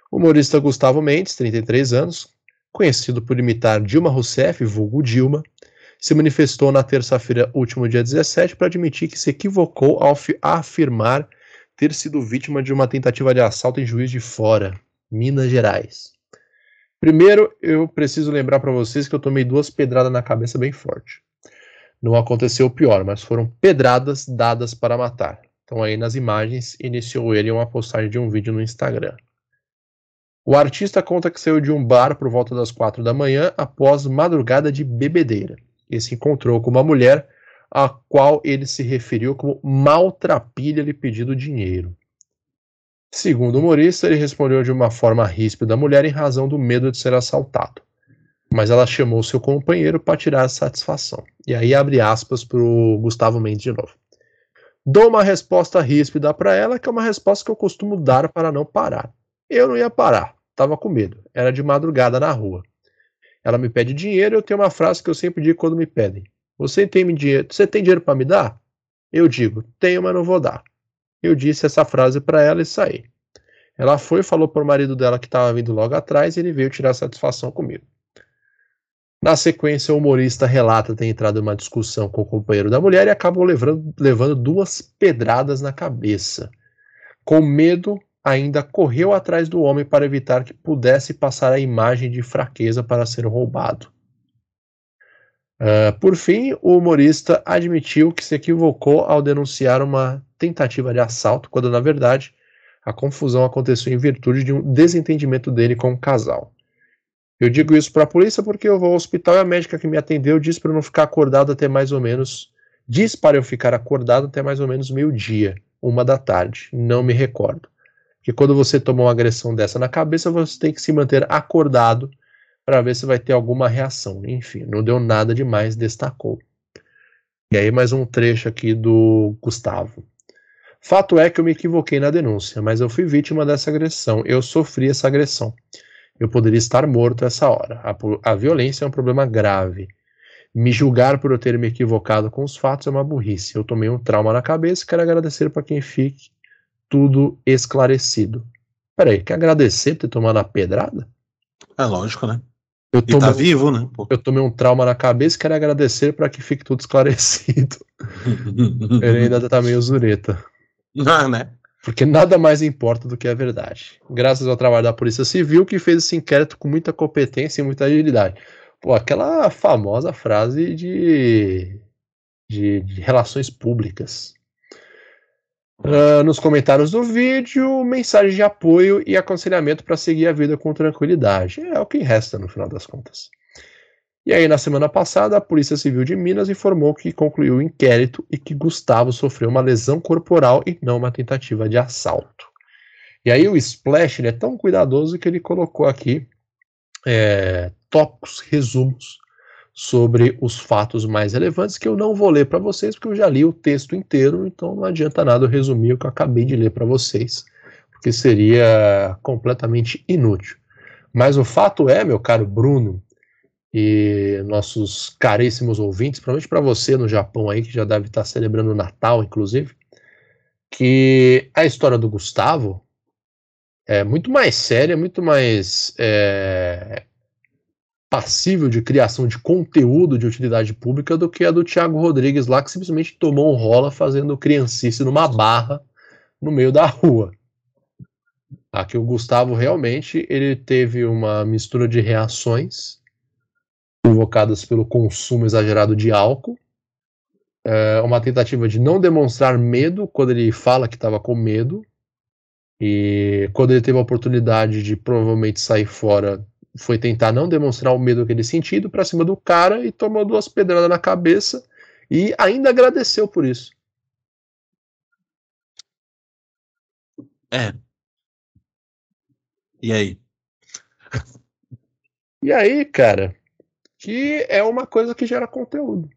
O humorista Gustavo Mendes, 33 anos, conhecido por imitar Dilma Rousseff, vulgo Dilma, se manifestou na terça-feira, último dia 17, para admitir que se equivocou ao fi- afirmar ter sido vítima de uma tentativa de assalto em Juiz de Fora, Minas Gerais. Primeiro, eu preciso lembrar para vocês que eu tomei duas pedradas na cabeça bem forte. Não aconteceu pior, mas foram pedradas dadas para matar. Então aí nas imagens iniciou ele uma postagem de um vídeo no Instagram. O artista conta que saiu de um bar por volta das quatro da manhã após madrugada de bebedeira e se encontrou com uma mulher a qual ele se referiu como maltrapilha lhe pedindo dinheiro. Segundo o humorista, ele respondeu de uma forma ríspida à mulher em razão do medo de ser assaltado. Mas ela chamou seu companheiro para tirar a satisfação. E aí abre aspas para o Gustavo Mendes de novo. Dou uma resposta ríspida para ela, que é uma resposta que eu costumo dar para não parar. Eu não ia parar, tava com medo. Era de madrugada na rua. Ela me pede dinheiro eu tenho uma frase que eu sempre digo quando me pedem. Você tem dinheiro? Você tem dinheiro para me dar? Eu digo, tenho, mas não vou dar. Eu disse essa frase para ela e saí. Ela foi falou pro marido dela que estava vindo logo atrás e ele veio tirar satisfação comigo. Na sequência, o humorista relata ter entrado em uma discussão com o companheiro da mulher e acabou levando, levando duas pedradas na cabeça. Com medo, ainda correu atrás do homem para evitar que pudesse passar a imagem de fraqueza para ser roubado. Uh, por fim, o humorista admitiu que se equivocou ao denunciar uma tentativa de assalto, quando na verdade a confusão aconteceu em virtude de um desentendimento dele com o casal. Eu digo isso para a polícia porque eu vou ao hospital e a médica que me atendeu disse para eu não ficar acordado até mais ou menos. Diz para eu ficar acordado até mais ou menos meio-dia, uma da tarde. Não me recordo. Que quando você toma uma agressão dessa na cabeça, você tem que se manter acordado para ver se vai ter alguma reação. Enfim, não deu nada demais, destacou. E aí, mais um trecho aqui do Gustavo. Fato é que eu me equivoquei na denúncia, mas eu fui vítima dessa agressão. Eu sofri essa agressão. Eu poderia estar morto essa hora. A, a violência é um problema grave. Me julgar por eu ter me equivocado com os fatos é uma burrice. Eu tomei um trauma na cabeça e quero agradecer para quem fique tudo esclarecido. Peraí, quer agradecer por ter tomado a pedrada? É lógico, né? Eu E tomei, tá vivo, né? Pô. eu tomei um trauma na cabeça e quero agradecer para que fique tudo esclarecido. Ele ainda tá meio zureta. Ah, né? Porque nada mais importa do que a verdade. Graças ao trabalho da Polícia Civil, que fez esse inquérito com muita competência e muita agilidade. Pô, aquela famosa frase de, de, de relações públicas. Uh, nos comentários do vídeo, mensagem de apoio e aconselhamento para seguir a vida com tranquilidade. É o que resta no final das contas. E aí, na semana passada, a Polícia Civil de Minas informou que concluiu o inquérito e que Gustavo sofreu uma lesão corporal e não uma tentativa de assalto. E aí, o Splash é tão cuidadoso que ele colocou aqui é, tópicos, resumos sobre os fatos mais relevantes que eu não vou ler para vocês, porque eu já li o texto inteiro, então não adianta nada eu resumir o que eu acabei de ler para vocês, porque seria completamente inútil. Mas o fato é, meu caro Bruno, e nossos caríssimos ouvintes, provavelmente para você no Japão aí, que já deve estar celebrando o Natal, inclusive, que a história do Gustavo é muito mais séria, muito mais é, passível de criação de conteúdo de utilidade pública do que a do Thiago Rodrigues lá, que simplesmente tomou um rola fazendo criancice numa barra no meio da rua. Aqui o Gustavo realmente ele teve uma mistura de reações provocadas pelo consumo exagerado de álcool, é uma tentativa de não demonstrar medo quando ele fala que estava com medo, e quando ele teve a oportunidade de provavelmente sair fora, foi tentar não demonstrar o medo que ele sentiu para cima do cara e tomou duas pedradas na cabeça e ainda agradeceu por isso. É. E aí? E aí, cara, que é uma coisa que gera conteúdo.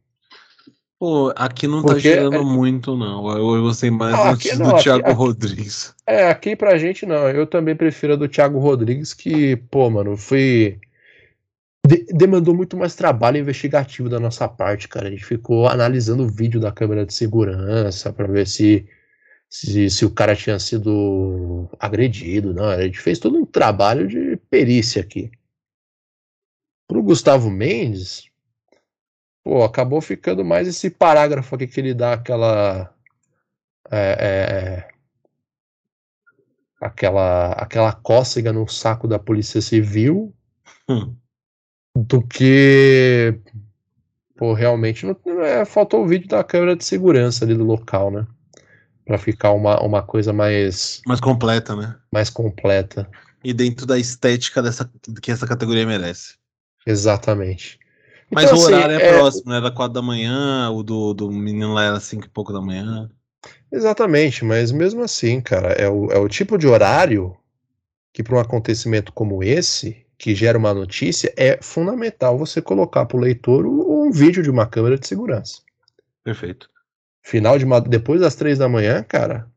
Pô, aqui não tá Porque gerando é- muito, não. Eu gostei mais aqui do não, aqui- Thiago aqui- Rodrigues. É, aqui pra gente não. Eu também prefiro a do Thiago Rodrigues, que, pô, mano, foi. de- demandou muito mais trabalho investigativo da nossa parte, cara. A gente ficou analisando o vídeo da câmera de segurança pra ver se, se, se o cara tinha sido agredido. Não, a gente fez todo um trabalho de perícia aqui. Pro Gustavo Mendes, pô, acabou ficando mais esse parágrafo aqui que ele dá aquela. é, é, aquela, aquela cócega no saco da Polícia Civil Hum. do que. Pô, realmente não, não é, faltou o vídeo da câmera de segurança ali do local, né? Pra ficar uma, uma coisa mais, Mais completa, né? mais completa. E dentro da estética dessa, que essa categoria merece. Exatamente. Mas Então, o assim, horário é, é- próximo, né? Era 4 da manhã, o do, do menino lá era 5 e pouco da manhã. Exatamente, mas mesmo assim, cara, é o, é o tipo de horário que para um acontecimento como esse, que gera uma notícia, é fundamental você colocar para o leitor um, vídeo de uma câmera de segurança. Perfeito. Final de ma- depois das três da manhã, cara,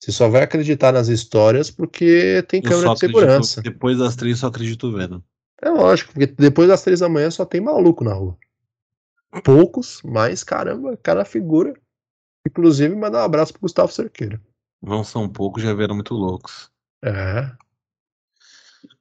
você só vai acreditar nas histórias porque tem câmera de acredito, segurança. depois das três, só acredito vendo. É lógico, porque depois das três da manhã só tem maluco na rua. Poucos, mas caramba, cada figura. Inclusive, mandar um abraço pro Gustavo Cerqueira. Não são poucos, já vieram muito loucos. É,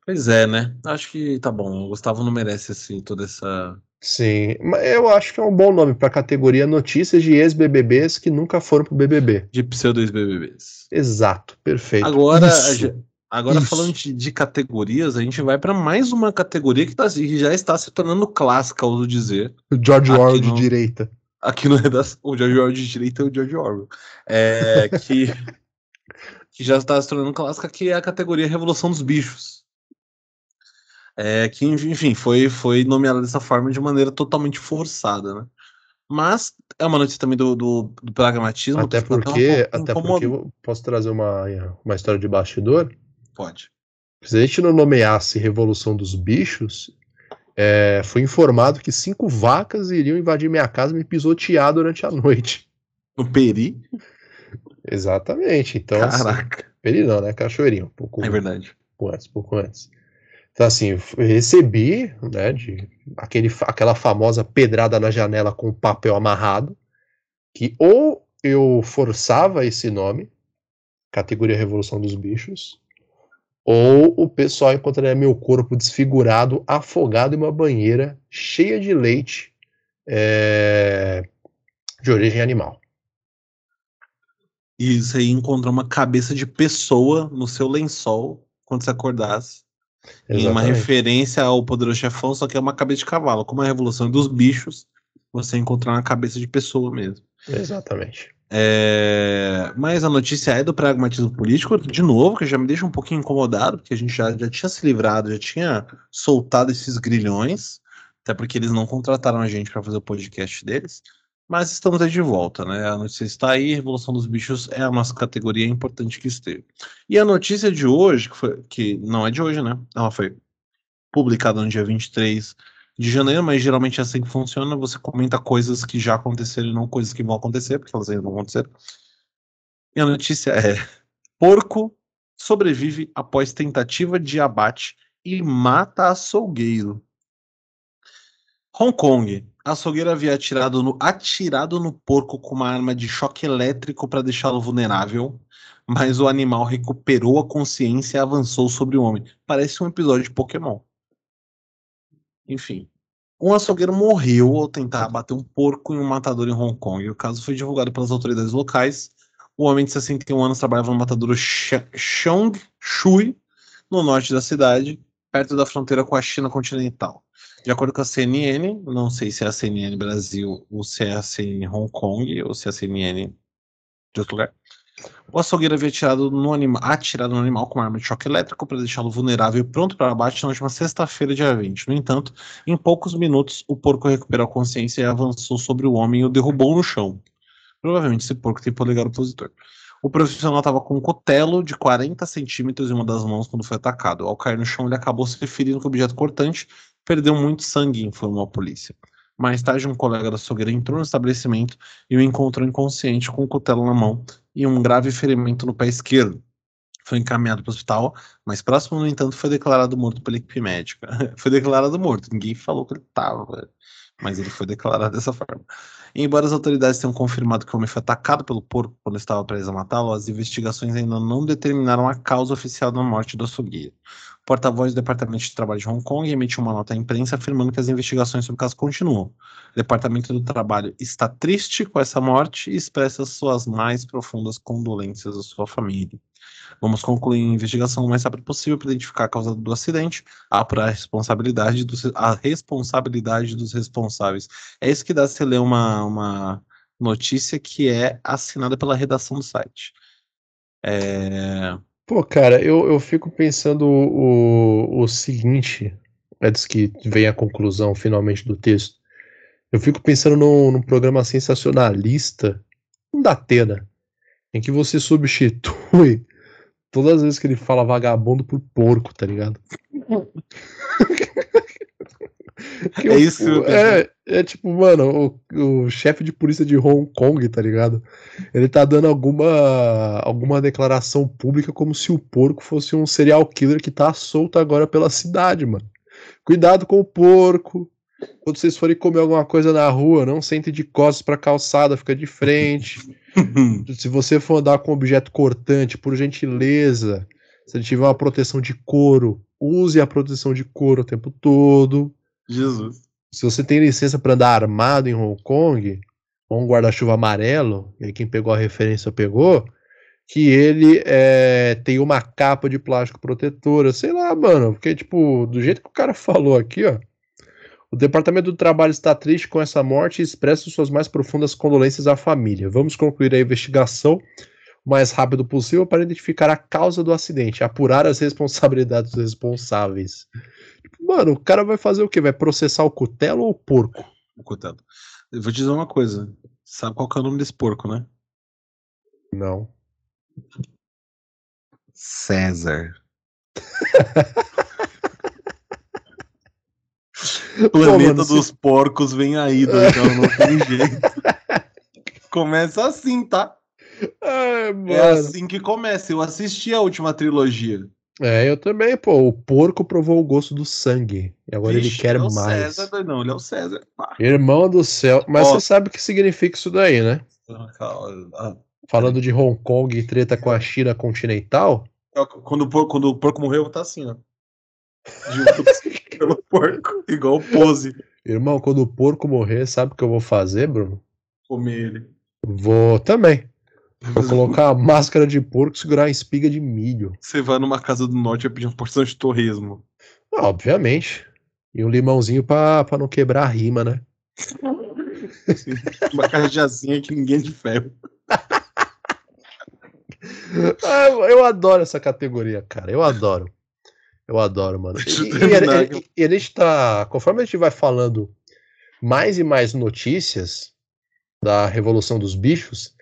Pois é, né? Acho que tá bom. O Gustavo não merece assim toda essa. sim. Mas eu acho que é um bom nome pra categoria Notícias de ex-BBBs que nunca foram pro BBB. de pseudo ex-BBBs. Exato, perfeito. Agora, Isso. Agora Isso. falando de, de categorias, a gente vai para mais uma categoria que, tá, que já está se tornando clássica, ouso dizer. O George Orwell de direita. Aqui no redação, o George Orwell de direita é o George Orwell. É, que, que já está se tornando clássica, que é a categoria Revolução dos Bichos. É, que, enfim, foi, foi nomeada dessa forma de maneira totalmente forçada, né? Mas é uma notícia também do, do, do pragmatismo. Até que fica um porque, até porque posso trazer uma, uma história de bastidor. Pode. Se a gente não nomeasse Revolução dos Bichos, é, foi informado que cinco vacas iriam invadir minha casa e me pisotear durante a noite. No Peri? Exatamente. Então, assim, Caraca. peri não, né? Cachoeirinho, um pouco, É verdade. pouco antes, pouco antes. Então, assim, recebi, né, de aquele, aquela famosa pedrada na janela com papel amarrado, que ou eu forçava esse nome, categoria Revolução dos Bichos, ou o pessoal encontraria meu corpo desfigurado, afogado em uma banheira cheia de leite é, de origem animal. E você ia encontrar uma cabeça de pessoa no seu lençol quando você acordasse. Em uma Exatamente. referência ao Poderoso Chefão, só que é uma cabeça de cavalo. Como a Revolução dos Bichos, você encontrar uma cabeça de pessoa mesmo. Exatamente. É, Mas a notícia é do pragmatismo político, de novo, que já me deixa um pouquinho incomodado, porque a gente já, já tinha se livrado, já tinha soltado esses grilhões, até porque eles não contrataram a gente para fazer o podcast deles. Mas estamos aí de volta, né? A notícia está aí, Revolução dos Bichos é a nossa categoria, é importante que esteja. E a notícia de hoje, que, foi, que não é de hoje, né? Ela foi publicada no dia 23 de janeiro, mas geralmente é assim que funciona. Você comenta coisas que já aconteceram e não coisas que vão acontecer, porque elas ainda não aconteceram. E a notícia é: Porco sobrevive após tentativa de abate e mata açougueiro. Hong Kong. Açougueiro havia atirado no, atirado no porco com uma arma de choque elétrico para deixá-lo vulnerável, mas o animal recuperou a consciência e avançou sobre o homem. Parece um episódio de Pokémon. Enfim. Um açougueiro morreu ao tentar bater um porco em um matador em Hong Kong. O caso foi divulgado pelas autoridades locais. O homem de 61 anos trabalhava no matadouro Xiong Shui, no norte da cidade, perto da fronteira com a China continental. De acordo com a CNN, não sei se é a CNN Brasil ou se é a CNN Hong Kong ou se é a CNN de outro lugar. O açougueiro havia atirado no, anima atirado no animal com uma arma de choque elétrico para deixá-lo vulnerável e pronto para abate na última sexta-feira, dia 20. No entanto, em poucos minutos, o porco recuperou a consciência e avançou sobre o homem e o derrubou no chão. Provavelmente esse porco tem polegar opositor. O profissional estava com um cutelo de 40 centímetros em uma das mãos quando foi atacado. Ao cair no chão, ele acabou se referindo com objeto cortante perdeu muito sangue, informou a polícia. Mais tarde, um colega da açougueira entrou no estabelecimento e o encontrou inconsciente com o cutelo na mão e um grave ferimento no pé esquerdo. Foi encaminhado para o hospital, mas próximo, no entanto, foi declarado morto pela equipe médica. foi declarado morto, ninguém falou que ele estava, mas ele foi declarado dessa forma. E, embora as autoridades tenham confirmado que o homem foi atacado pelo porco quando estava preso a matá-lo, as investigações ainda não determinaram a causa oficial da morte do açougueiro porta-voz do Departamento de Trabalho de Hong Kong emitiu uma nota à imprensa afirmando que as investigações sobre o caso continuam. O Departamento do Trabalho está triste com essa morte e expressa suas mais profundas condolências à sua família. Vamos concluir a investigação o mais rápido possível para identificar a causa do acidente, apurar a responsabilidade dos, a responsabilidade dos responsáveis. É isso que dá se ler uma, uma notícia que é assinada pela redação do site. É, Pô, cara, eu, eu fico pensando o, o seguinte, antes que venha a conclusão finalmente do texto. Eu fico pensando num, num programa sensacionalista, um da Atena, em que você substitui todas as vezes que ele fala vagabundo por porco, tá ligado? é isso. É, é tipo, mano, o, o chefe de polícia de Hong Kong, tá ligado? Ele tá dando alguma, alguma declaração pública como se o porco fosse um serial killer que tá solto agora pela cidade, mano. Cuidado com o porco. Quando vocês forem comer alguma coisa na rua, não sente de costas pra calçada, fica de frente. se você for andar com objeto cortante, por gentileza, se ele tiver uma proteção de couro, use a proteção de couro o tempo todo. Jesus. Se você tem licença para andar armado em Hong Kong, ou um guarda-chuva amarelo, e quem pegou a referência pegou, que ele é, tem uma capa de plástico protetora, sei lá, mano, porque, tipo, do jeito que o cara falou aqui, ó, o Departamento do Trabalho está triste com essa morte e expressa suas mais profundas condolências à família. Vamos concluir a investigação o mais rápido possível para identificar a causa do acidente, apurar as responsabilidades dos responsáveis. Mano, o cara vai fazer o quê? Vai processar o cutelo ou o porco? O cutelo. Eu vou te dizer uma coisa. Sabe qual é o nome desse porco, né? Não. César. Planeta Pô, dos se... porcos vem aí, doidão, não tem jeito. Começa assim, tá? Ai, é assim que começa. Eu assisti a última trilogia. É, eu também, pô. O porco provou o gosto do sangue. E agora Vixe, ele quer ele é mais. César, não, ele é o César. Pá. Irmão do céu. Mas você sabe o que significa isso daí, né? Ah, Falando de Hong Kong e treta com a China continental. É, quando o porco, quando o porco morreu, tá assim, ó. pelo porco, igual pose. Irmão, quando o porco morrer, sabe o que eu vou fazer, Bruno? Comer ele. Vou também. Vou colocar a máscara de porco e segurar a espiga de milho. Você vai numa casa do norte e pedir uma porção de torresmo. Ah, obviamente. E um limãozinho pra, pra não quebrar a rima, né? Sim, uma cajazinha que ninguém é de ferro. ah, eu adoro essa categoria, cara. Eu adoro. Eu adoro, mano. E, e, e, e a gente tá. Conforme a gente vai falando mais e mais notícias da Revolução dos Bichos,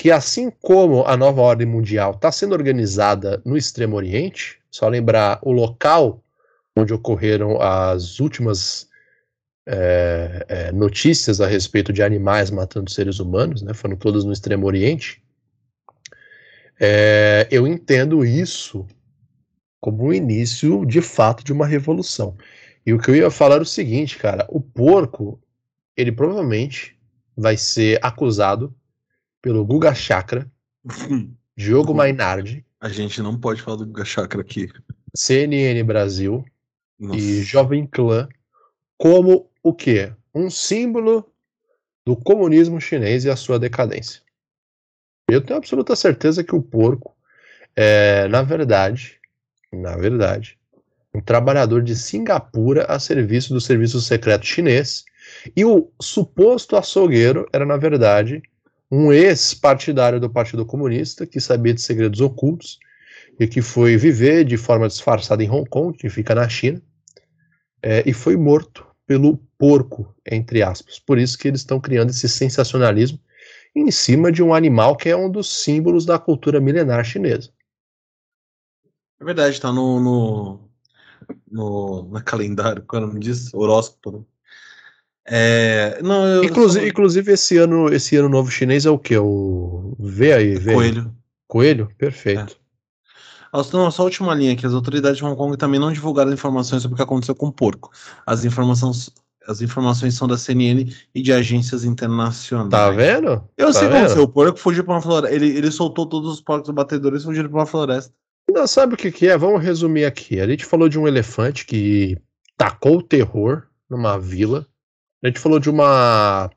que assim como a nova ordem mundial está sendo organizada no Extremo Oriente, só lembrar o local onde ocorreram as últimas é, é, notícias a respeito de animais matando seres humanos, né, foram todas no Extremo Oriente. É, eu entendo isso como o início de fato de uma revolução. E o que eu ia falar era o seguinte, cara, o porco, ele provavelmente vai ser acusado pelo Guga Chakra, Diogo Mainardi. A gente não pode falar do Guga Chakra aqui. CNN Brasil Nossa. e Jovem Clã como o quê? Um símbolo do comunismo chinês e a sua decadência. Eu tenho absoluta certeza que o porco é, na verdade, na verdade, um trabalhador de Singapura a serviço do serviço secreto chinês, e o suposto açougueiro era, na verdade, um ex-partidário do Partido Comunista que sabia de segredos ocultos e que foi viver de forma disfarçada em Hong Kong, que fica na China, é, e foi morto pelo porco, entre aspas. Por isso que eles estão criando esse sensacionalismo em cima de um animal que é um dos símbolos da cultura milenar chinesa. É verdade, tá no, no, no calendário, qual é o nome disso? Horóscopo, né? É, não, eu, inclusive, inclusive esse ano, esse ano novo chinês é o que? O vê aí, vê Coelho. Aí. Coelho, perfeito. É. Não, só a última linha aqui. As autoridades de Hong Kong também não divulgaram informações sobre o que aconteceu com o porco. As informações, as informações são da CNN e de agências internacionais. Tá vendo? Eu tá sei como aconteceu. O porco fugiu para uma floresta. Ele, ele soltou todos os porcos batedores e fugiram para uma floresta. Não, sabe o que, que é? Vamos resumir aqui. A gente falou de um elefante que tacou o terror numa vila. A gente falou de uma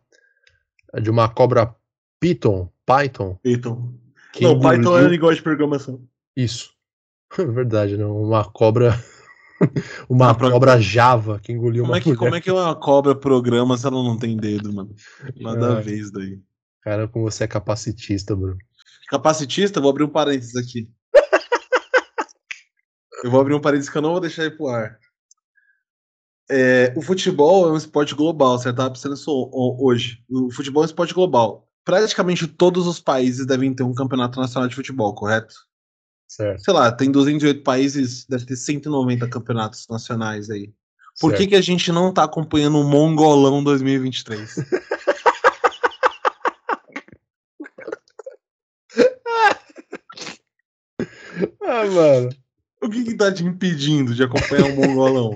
de uma cobra Python, Python. Python. Não, engoliu... Python é negócio de programação. Isso. Verdade, não. Uma cobra. uma ah, cobra Java que engoliu como uma é que, Como é que uma cobra programa se ela não tem dedo, mano? Nada é. vez daí. Cara, como você é capacitista, Bruno. Capacitista? Vou abrir um parênteses aqui. Eu vou abrir um parênteses que eu não vou deixar ir pro ar. É, o futebol é um esporte global, você estava pensando isso hoje. O futebol é um esporte global. Praticamente todos os países devem ter um campeonato nacional de futebol, correto? Certo. Sei lá, tem 208 países, deve ter 190 campeonatos nacionais aí. Por que, que a gente não tá acompanhando o Mongolão 2023? ah, mano. O que que tá te impedindo de acompanhar o mongolão?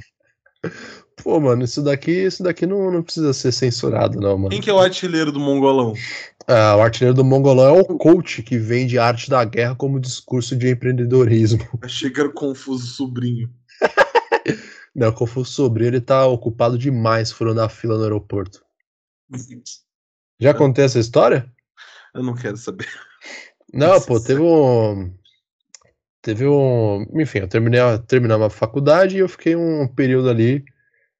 Pô, mano, isso daqui, isso daqui não, não precisa ser censurado, não, mano. Quem que é o artilheiro do mongolão? Ah, o artilheiro do mongolão é o coach que vende arte da guerra como discurso de empreendedorismo. Achei que era o Confuso Sobrinho. não, o Confuso Sobrinho, ele tá ocupado demais furando a fila no aeroporto. Já contei essa história? Eu não quero saber. Não, pô, teve um teve um. Enfim, eu terminei a, terminava a faculdade e eu fiquei um período ali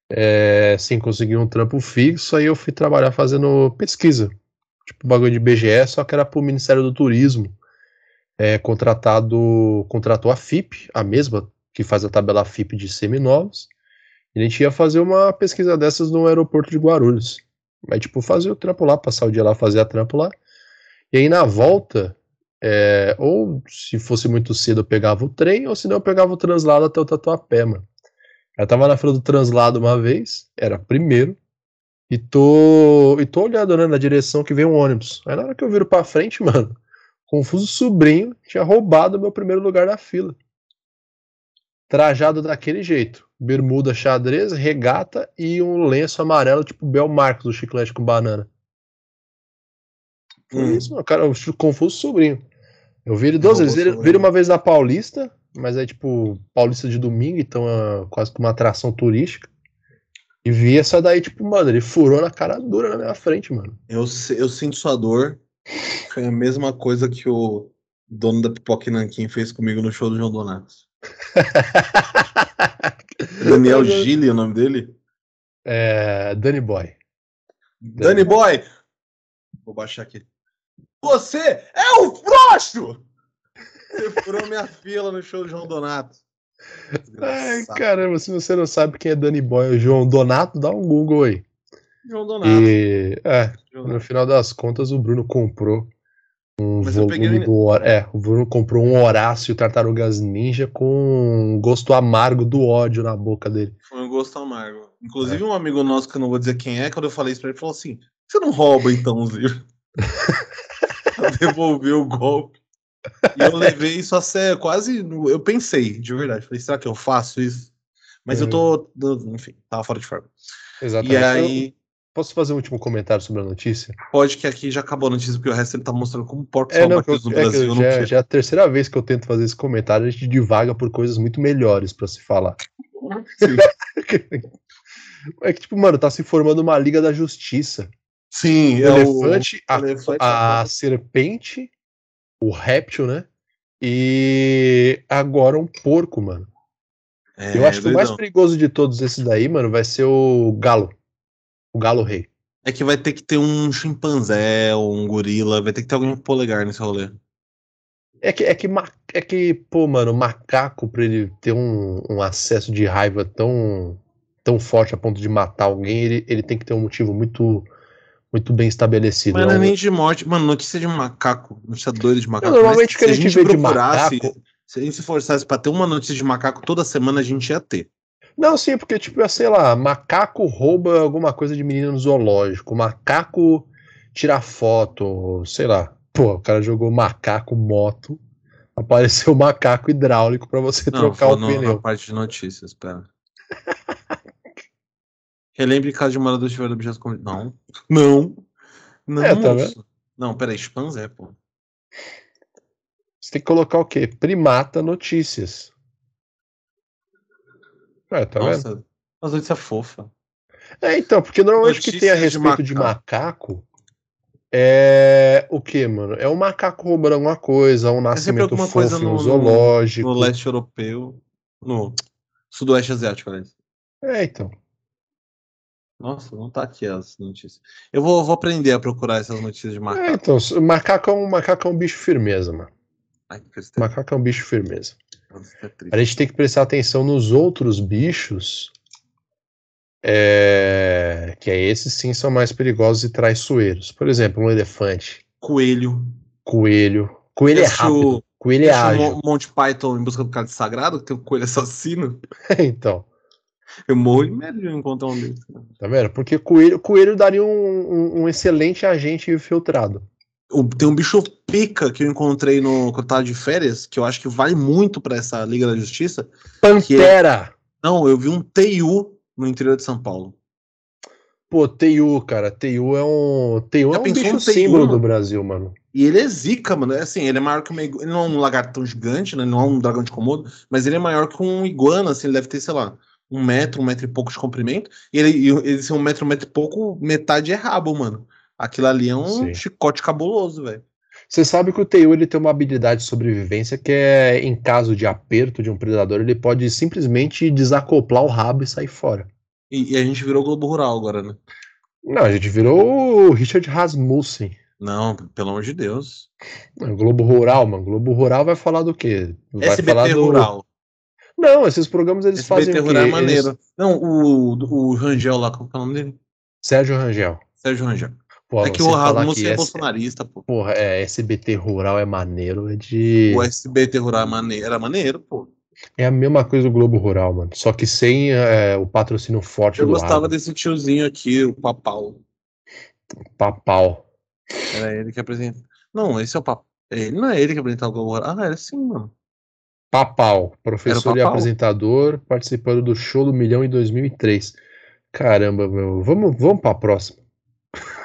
é, sem conseguir um trampo fixo, aí eu fui trabalhar fazendo pesquisa. Tipo, bagulho de BGE, só que era pro Ministério do Turismo. É, contratado, contratou a FIP, a mesma que faz a tabela FIP de seminovos. E a gente ia fazer uma pesquisa dessas no aeroporto de Guarulhos. Aí, tipo, fazer o trampo lá, passar o dia lá, fazer a trampo lá. E aí, na volta, é, ou se fosse muito cedo eu pegava o trem, ou se não eu pegava o translado até o Tatuapé, mano. Eu tava na fila do translado uma vez, era primeiro, e tô, e tô olhando né, na direção que vem um ônibus. Aí na hora que eu viro pra frente, mano, confuso sobrinho tinha roubado meu primeiro lugar na fila. Trajado daquele jeito. Bermuda xadrez, regata e um lenço amarelo, tipo Bel Marcos do chiclete com banana. Foi hum. isso, mano. Cara, confuso sobrinho. Eu vi ele duas vezes. Vi ele uma vez na Paulista, mas é tipo Paulista de domingo, então é quase que uma atração turística. E vi essa daí, tipo, mano, ele furou na cara dura na minha frente, mano. Eu, eu sinto sua dor. Foi a mesma coisa que o dono da Pipoca Nanquim fez comigo no show do João Donato. Daniel Gili é o nome dele? É. Danny Boy. Danny Boy! Vou baixar aqui. Você é o frouxo! Você furou minha fila no show do João Donato. Ai, caramba, se você não sabe quem é Danny Boy ou João Donato, dá um Google aí. João Donato. E, é, João no final das contas, o Bruno comprou um Mas volume peguei... do É, o Bruno comprou um Horácio Tartarugas Ninja com um gosto amargo do ódio na boca dele. Foi um gosto amargo. Inclusive, é. um amigo nosso, que eu não vou dizer quem é, quando eu falei isso pra ele, falou assim: você não rouba então os livros? devolver o golpe. E eu levei isso a sério, quase. Eu pensei, de verdade. Falei, será que eu faço isso? Mas é. eu tô. Enfim, tava fora de forma. Exatamente. E aí. Posso fazer um último comentário sobre a notícia? Pode, que aqui já acabou a notícia, porque o resto ele tá mostrando como porcos é, não, eu, no é Brasil. Já, já, é a terceira vez que eu tento fazer esse comentário, a gente divaga por coisas muito melhores para se falar. é que, tipo, mano, tá se formando uma Liga da Justiça. Sim, o é elefante, o... A, elefante a, a serpente, o réptil, né? E agora um porco, mano. É, eu acho que o mais perigoso de todos esses daí, mano, vai ser o galo. O galo rei. É que vai ter que ter um chimpanzé ou um gorila, vai ter que ter alguém polegar nesse rolê. É que, é que, é que pô, mano, macaco, pra ele ter um, um acesso de raiva tão, tão forte a ponto de matar alguém, ele, ele tem que ter um motivo muito muito bem estabelecido. Mas não é nem de morte, mano, notícia de macaco, notícia doida de macaco. normalmente o que a gente, a gente vê de macaco... Se a gente se forçasse pra ter uma notícia de macaco toda semana, a gente ia ter. Não, sim, porque, tipo, sei lá, macaco rouba alguma coisa de menino no zoológico, macaco tira foto, sei lá. Pô, o cara jogou macaco moto, apareceu macaco hidráulico para você Não, trocar o pneu. Na parte de notícias, pera. Relembre caso de morador tiver objetos com. Não. Não. Não, é, tá vendo? Não, peraí, chimpanzé, pô. Você tem que colocar o quê? Primata notícias. É, tá Nossa, vendo? Mas notícia fofa. É, então, porque normalmente o que tem a respeito de macaco, de macaco é o que, mano? É um macaco roubando alguma coisa, um é nascimento é fofo coisa no, zoológico. No, no, leste europeu, no sudoeste asiático, aliás. É, então. Nossa, não tá aqui as notícias. Eu vou, vou aprender a procurar essas notícias de macaco. É, então, macaco é um, macaco é um bicho firmeza, mano. Ai, macaco é um bicho firmeza. É a gente tem que prestar atenção nos outros bichos, é... que é esses sim são mais perigosos e traiçoeiros. Por exemplo, um elefante. Coelho. Coelho. Coelho é rápido. Coelho é ágil. Monte Python em busca do cálice sagrado, que tem um coelho assassino. então. Eu morro de medo de encontrar um desses. Tá vendo? Porque coelho, coelho daria um, um, um excelente agente infiltrado. Tem um bicho pica que eu encontrei no quando eu tava de férias, que eu acho que vale muito para essa Liga da Justiça. É Pantera! É... Não, eu vi um TU no interior de São Paulo. Pô, TU, cara, TU é um. TU é um bicho um símbolo do Brasil, mano. E ele é zica, mano. É assim, ele é maior que uma Ele não é um lagarto tão gigante, né? Não é um dragão de Komodo, mas ele é maior que um iguana, assim, ele deve ter, sei lá, um metro, um metro e pouco de comprimento. E ele, ele ser um metro, um metro e pouco, metade é rabo, mano. Aquilo ali é um Sim. chicote cabuloso, velho. Você sabe que o TU ele tem uma habilidade de sobrevivência que é, em caso de aperto de um predador, ele pode simplesmente desacoplar o rabo e sair fora. E, e a gente virou Globo Rural agora, né? Não, a gente virou o Richard Rasmussen. Não, pelo amor de Deus. Globo Rural, mano. Globo Rural vai falar do quê? Vai SBT falar do... Rural. Não, esses programas eles SBT fazem Rural é maneiro. Eles... Não, o, o Rangel lá, qual é o nome dele? Sérgio Rangel. Sérgio Rangel. Pô, é que o Rasmussen é bolsonarista, pô. Porra, é, SBT Rural é maneiro, é de. O SBT Rural é maneiro, era maneiro, pô. É a mesma coisa do Globo Rural, mano. Só que sem é, o patrocínio forte Eu do gostava desse tiozinho aqui, o Papal. Papal. Era ele que apresenta. Não, esse é o Papal. Ele não é ele que apresentava o Globo Rural. Ah, era sim, mano. Papal, professor Papal? e apresentador, participando do show do Milhão em 2003. Caramba, meu. Vamos, vamos pra próxima.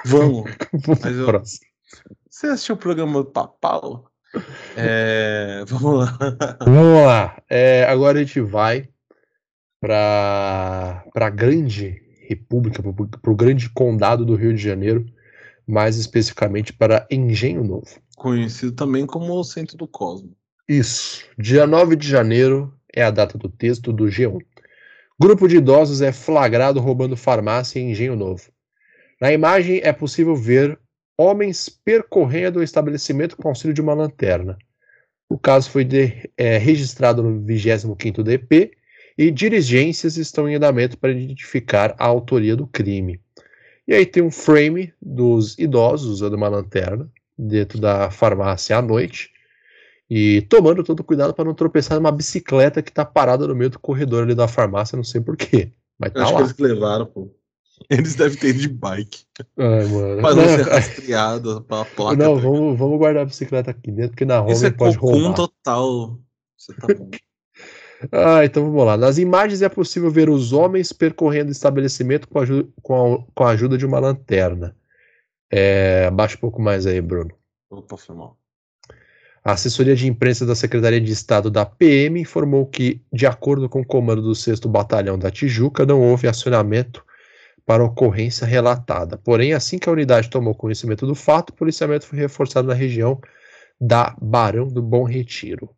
Vamos. Mas eu... Você assistiu o programa do Papal? É... Vamos lá. Vamos lá. É, agora a gente vai para a grande república, para o grande condado do Rio de Janeiro, mais especificamente para Engenho Novo. Conhecido também como o centro do Cosmo. Isso. Dia 9 de janeiro é a data do texto do G1. Grupo de idosos é flagrado roubando farmácia em Engenho Novo. Na imagem é possível ver homens percorrendo o estabelecimento com auxílio de uma lanterna. O caso foi de, é, registrado no 25º DP e diligências estão em andamento para identificar a autoria do crime. E aí tem um frame dos idosos usando uma lanterna dentro da farmácia à noite e tomando todo cuidado para não tropeçar numa bicicleta que está parada no meio do corredor ali da farmácia, não sei porquê. Mas tá acho lá. que eles levaram, pô. Eles devem ter ido de bike. Ai, mano. Pra não, Não, ser cara. rastreado pela placa. Não, tá vamos, vamos guardar a bicicleta aqui dentro, porque na Roma Isso é pode roubar. total. Você tá bom. Ah, então vamos lá. Nas imagens é possível ver os homens percorrendo o estabelecimento com a, aju- com a- com a ajuda de uma lanterna. É, abaixa um pouco mais aí, Bruno. Opa, foi mal. A assessoria de imprensa da Secretaria de Estado da PM informou que, de acordo com o comando do 6º Batalhão da Tijuca, não houve acionamento para ocorrência relatada. Porém, assim que a unidade tomou conhecimento do fato, o policiamento foi reforçado na região da Barão do Bom Retiro.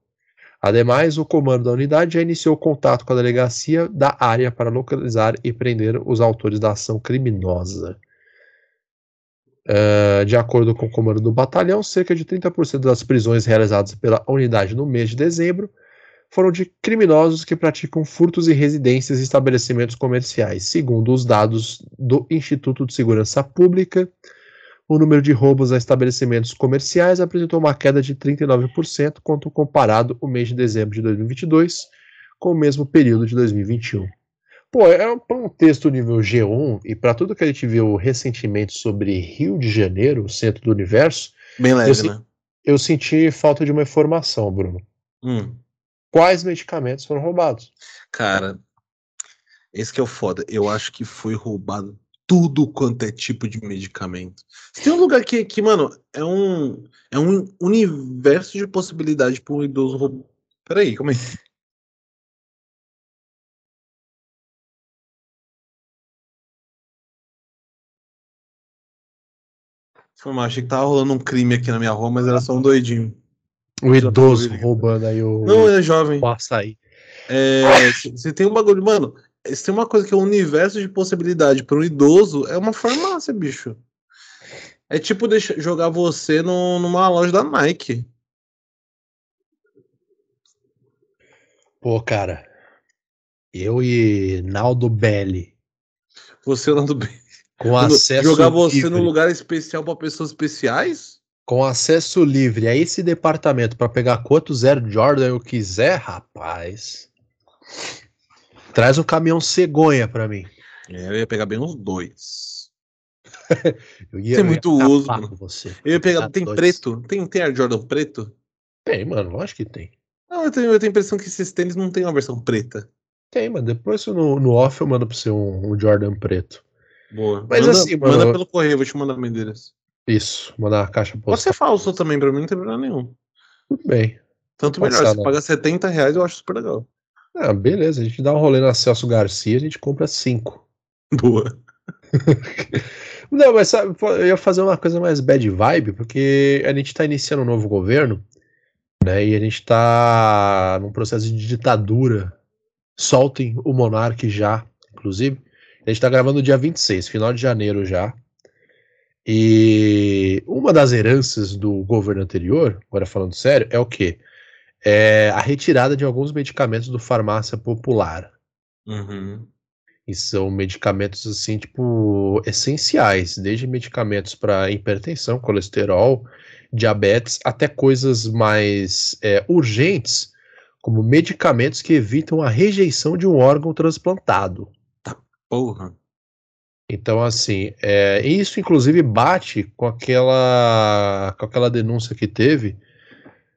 Ademais, o comando da unidade já iniciou contato com a delegacia da área para localizar e prender os autores da ação criminosa. Uh, de acordo com o comando do batalhão, cerca de 30% das prisões realizadas pela unidade no mês de dezembro foram de criminosos que praticam furtos em residências e estabelecimentos comerciais. Segundo os dados do Instituto de Segurança Pública, o número de roubos a estabelecimentos comerciais apresentou uma queda de 39% quando comparado o mês de dezembro de 2022 com o mesmo período de 2021. Pô, é um, um texto nível G1 e para tudo que a gente viu recentemente sobre Rio de Janeiro, o centro do universo, Bem leve, sei- né? eu senti falta de uma informação, Bruno. Hum. Quais medicamentos foram roubados? Cara, esse que é o foda. Eu acho que foi roubado tudo quanto é tipo de medicamento. Tem um lugar que, que mano, é um, é um universo de possibilidade para um idoso roubar. Peraí, calma aí. Foi mal, achei que tava rolando um crime aqui na minha rua, mas era só um doidinho. O idoso roubando aí o, Não, é jovem. o açaí. É, se tem um bagulho, mano, se tem uma coisa que é um universo de possibilidade para um idoso, é uma farmácia, bicho. É tipo deixar, jogar você no- numa loja da Nike. Pô, cara, eu e Naldo Belli, Você andando bem. Com acesso Jogar você livre, num lugar especial para pessoas especiais? com acesso livre a esse departamento para pegar quantos Air Jordan eu quiser, rapaz. Traz um caminhão cegonha para mim. É, eu ia pegar bem uns dois. Eu Tem ia, eu ia muito acabar uso, mano. com você. Eu ia pegar. Tem dois. preto? Tem, tem Air Jordan preto? Tem, mano, lógico que tem. Não, eu tenho, eu tenho a impressão que esses tênis não tem uma versão preta. Tem, mano. Depois no, no off eu mando pra você um, um Jordan preto. Boa. Mas manda, assim, Manda eu- pelo correio, vou te mandar meu endereço. Isso, mandar uma caixa Pode postal. ser falso também, pra mim não tem problema nenhum. Tudo bem. Tanto Pode melhor, se pagar 70 reais eu acho super legal. Ah, beleza. A gente dá um rolê na Celso Garcia, a gente compra cinco. Boa. Não, mas sabe, eu ia fazer uma coisa mais bad vibe, porque a gente tá iniciando um novo governo, né? E a gente tá num processo de ditadura. Soltem o Monark já, inclusive. A gente tá gravando no dia 26, final de janeiro já. E uma das heranças do governo anterior, agora falando sério, é o quê? É a retirada de alguns medicamentos do farmácia popular. Uhum. E são medicamentos assim, tipo, essenciais, desde medicamentos para hipertensão, colesterol, diabetes, até coisas mais é, urgentes, como medicamentos que evitam a rejeição de um órgão transplantado. Porra. Então, assim, é, isso inclusive bate com aquela, com aquela denúncia que teve.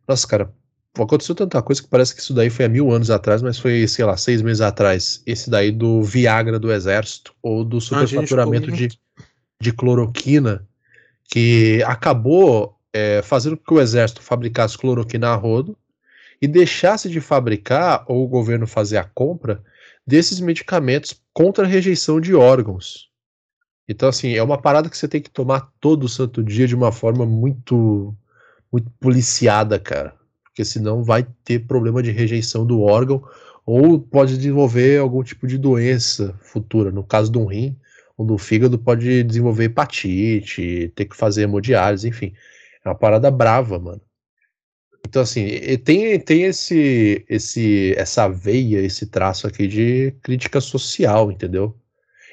Nossa, cara, aconteceu tanta coisa que parece que isso daí foi há mil anos atrás, mas foi, sei lá, seis meses atrás. Esse daí do Viagra do Exército, ou do superfaturamento ficou de, de cloroquina, que acabou é, fazendo com que o Exército fabricasse cloroquina a rodo e deixasse de fabricar, ou o governo fazer a compra, desses medicamentos contra a rejeição de órgãos. Então, assim, é uma parada que você tem que tomar todo santo dia de uma forma muito, muito policiada, cara. Porque senão vai ter problema de rejeição do órgão ou pode desenvolver algum tipo de doença futura. No caso do rim ou do fígado, pode desenvolver hepatite, ter que fazer hemodiálise, enfim. É uma parada brava, mano. Então, assim, tem, tem esse, esse, essa veia, esse traço aqui de crítica social, entendeu?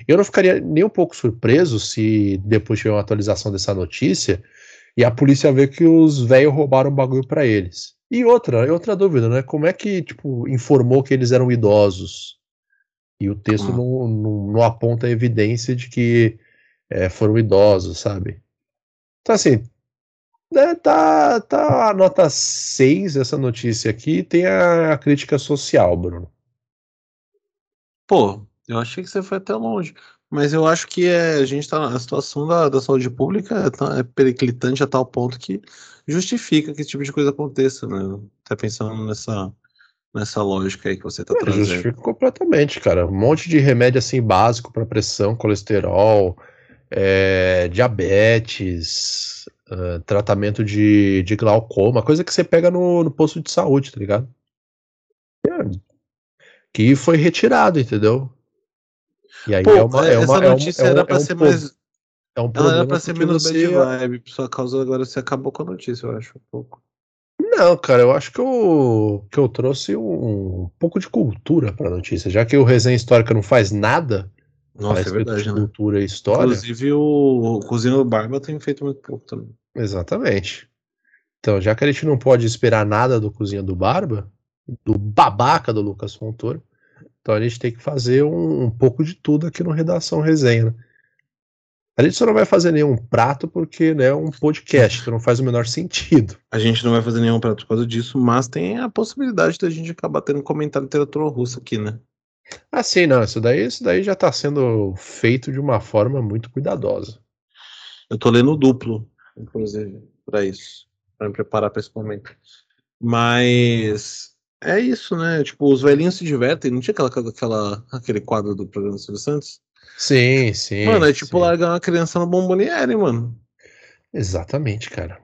Eu não ficaria nem um pouco surpreso se depois tiver uma atualização dessa notícia e a polícia ver que os velhos roubaram o bagulho pra eles. E outra, outra dúvida, né? Como é que, tipo, informou que eles eram idosos? E o texto ah. não, não, não, aponta evidência de que é, foram idosos, sabe? Então, assim, né, tá, tá a nota 6 essa notícia aqui, tem a, a crítica social, Bruno. Pô, eu achei que você foi até longe. Mas eu acho que é, a gente tá. A situação da, da saúde pública é, é periclitante a tal ponto que justifica que esse tipo de coisa aconteça, né? Tá pensando nessa, nessa lógica aí que você tá é, trazendo. Justifica completamente, cara. Um monte de remédio assim básico para pressão, colesterol, é, diabetes, uh, tratamento de, de glaucoma, coisa que você pega no, no posto de saúde, tá ligado? É, que foi retirado, entendeu? E aí Pô, é uma, é essa uma, notícia é um, era pra é um ser mais. É um Ela era pra ser menos você... bad vibe, sua causa agora você acabou com a notícia, eu acho, um pouco. Não, cara, eu acho que eu, que eu trouxe um, um pouco de cultura pra notícia, já que o Resenha Histórica não faz nada Nossa, é verdade, de né? cultura e história. Inclusive o, o Cozinho do Barba tem feito muito pouco também. Exatamente. Então, já que a gente não pode esperar nada do Cozinha do Barba, do babaca do Lucas Fontoura, então a gente tem que fazer um, um pouco de tudo aqui no Redação Resenha. Né? A gente só não vai fazer nenhum prato porque né, é um podcast, então não faz o menor sentido. A gente não vai fazer nenhum prato por causa disso, mas tem a possibilidade da gente acabar tendo comentário de literatura russa aqui, né? Ah, sim, não. Isso daí, isso daí já está sendo feito de uma forma muito cuidadosa. Eu tô lendo duplo, inclusive, para isso, para me preparar para esse momento. Mas é isso, né? Tipo, os velhinhos se divertem. Não tinha aquela, aquela, aquele quadro do programa do Silvio Santos? Sim, sim. Mano, é tipo sim. largar uma criança no bomboniere, mano. Exatamente, cara.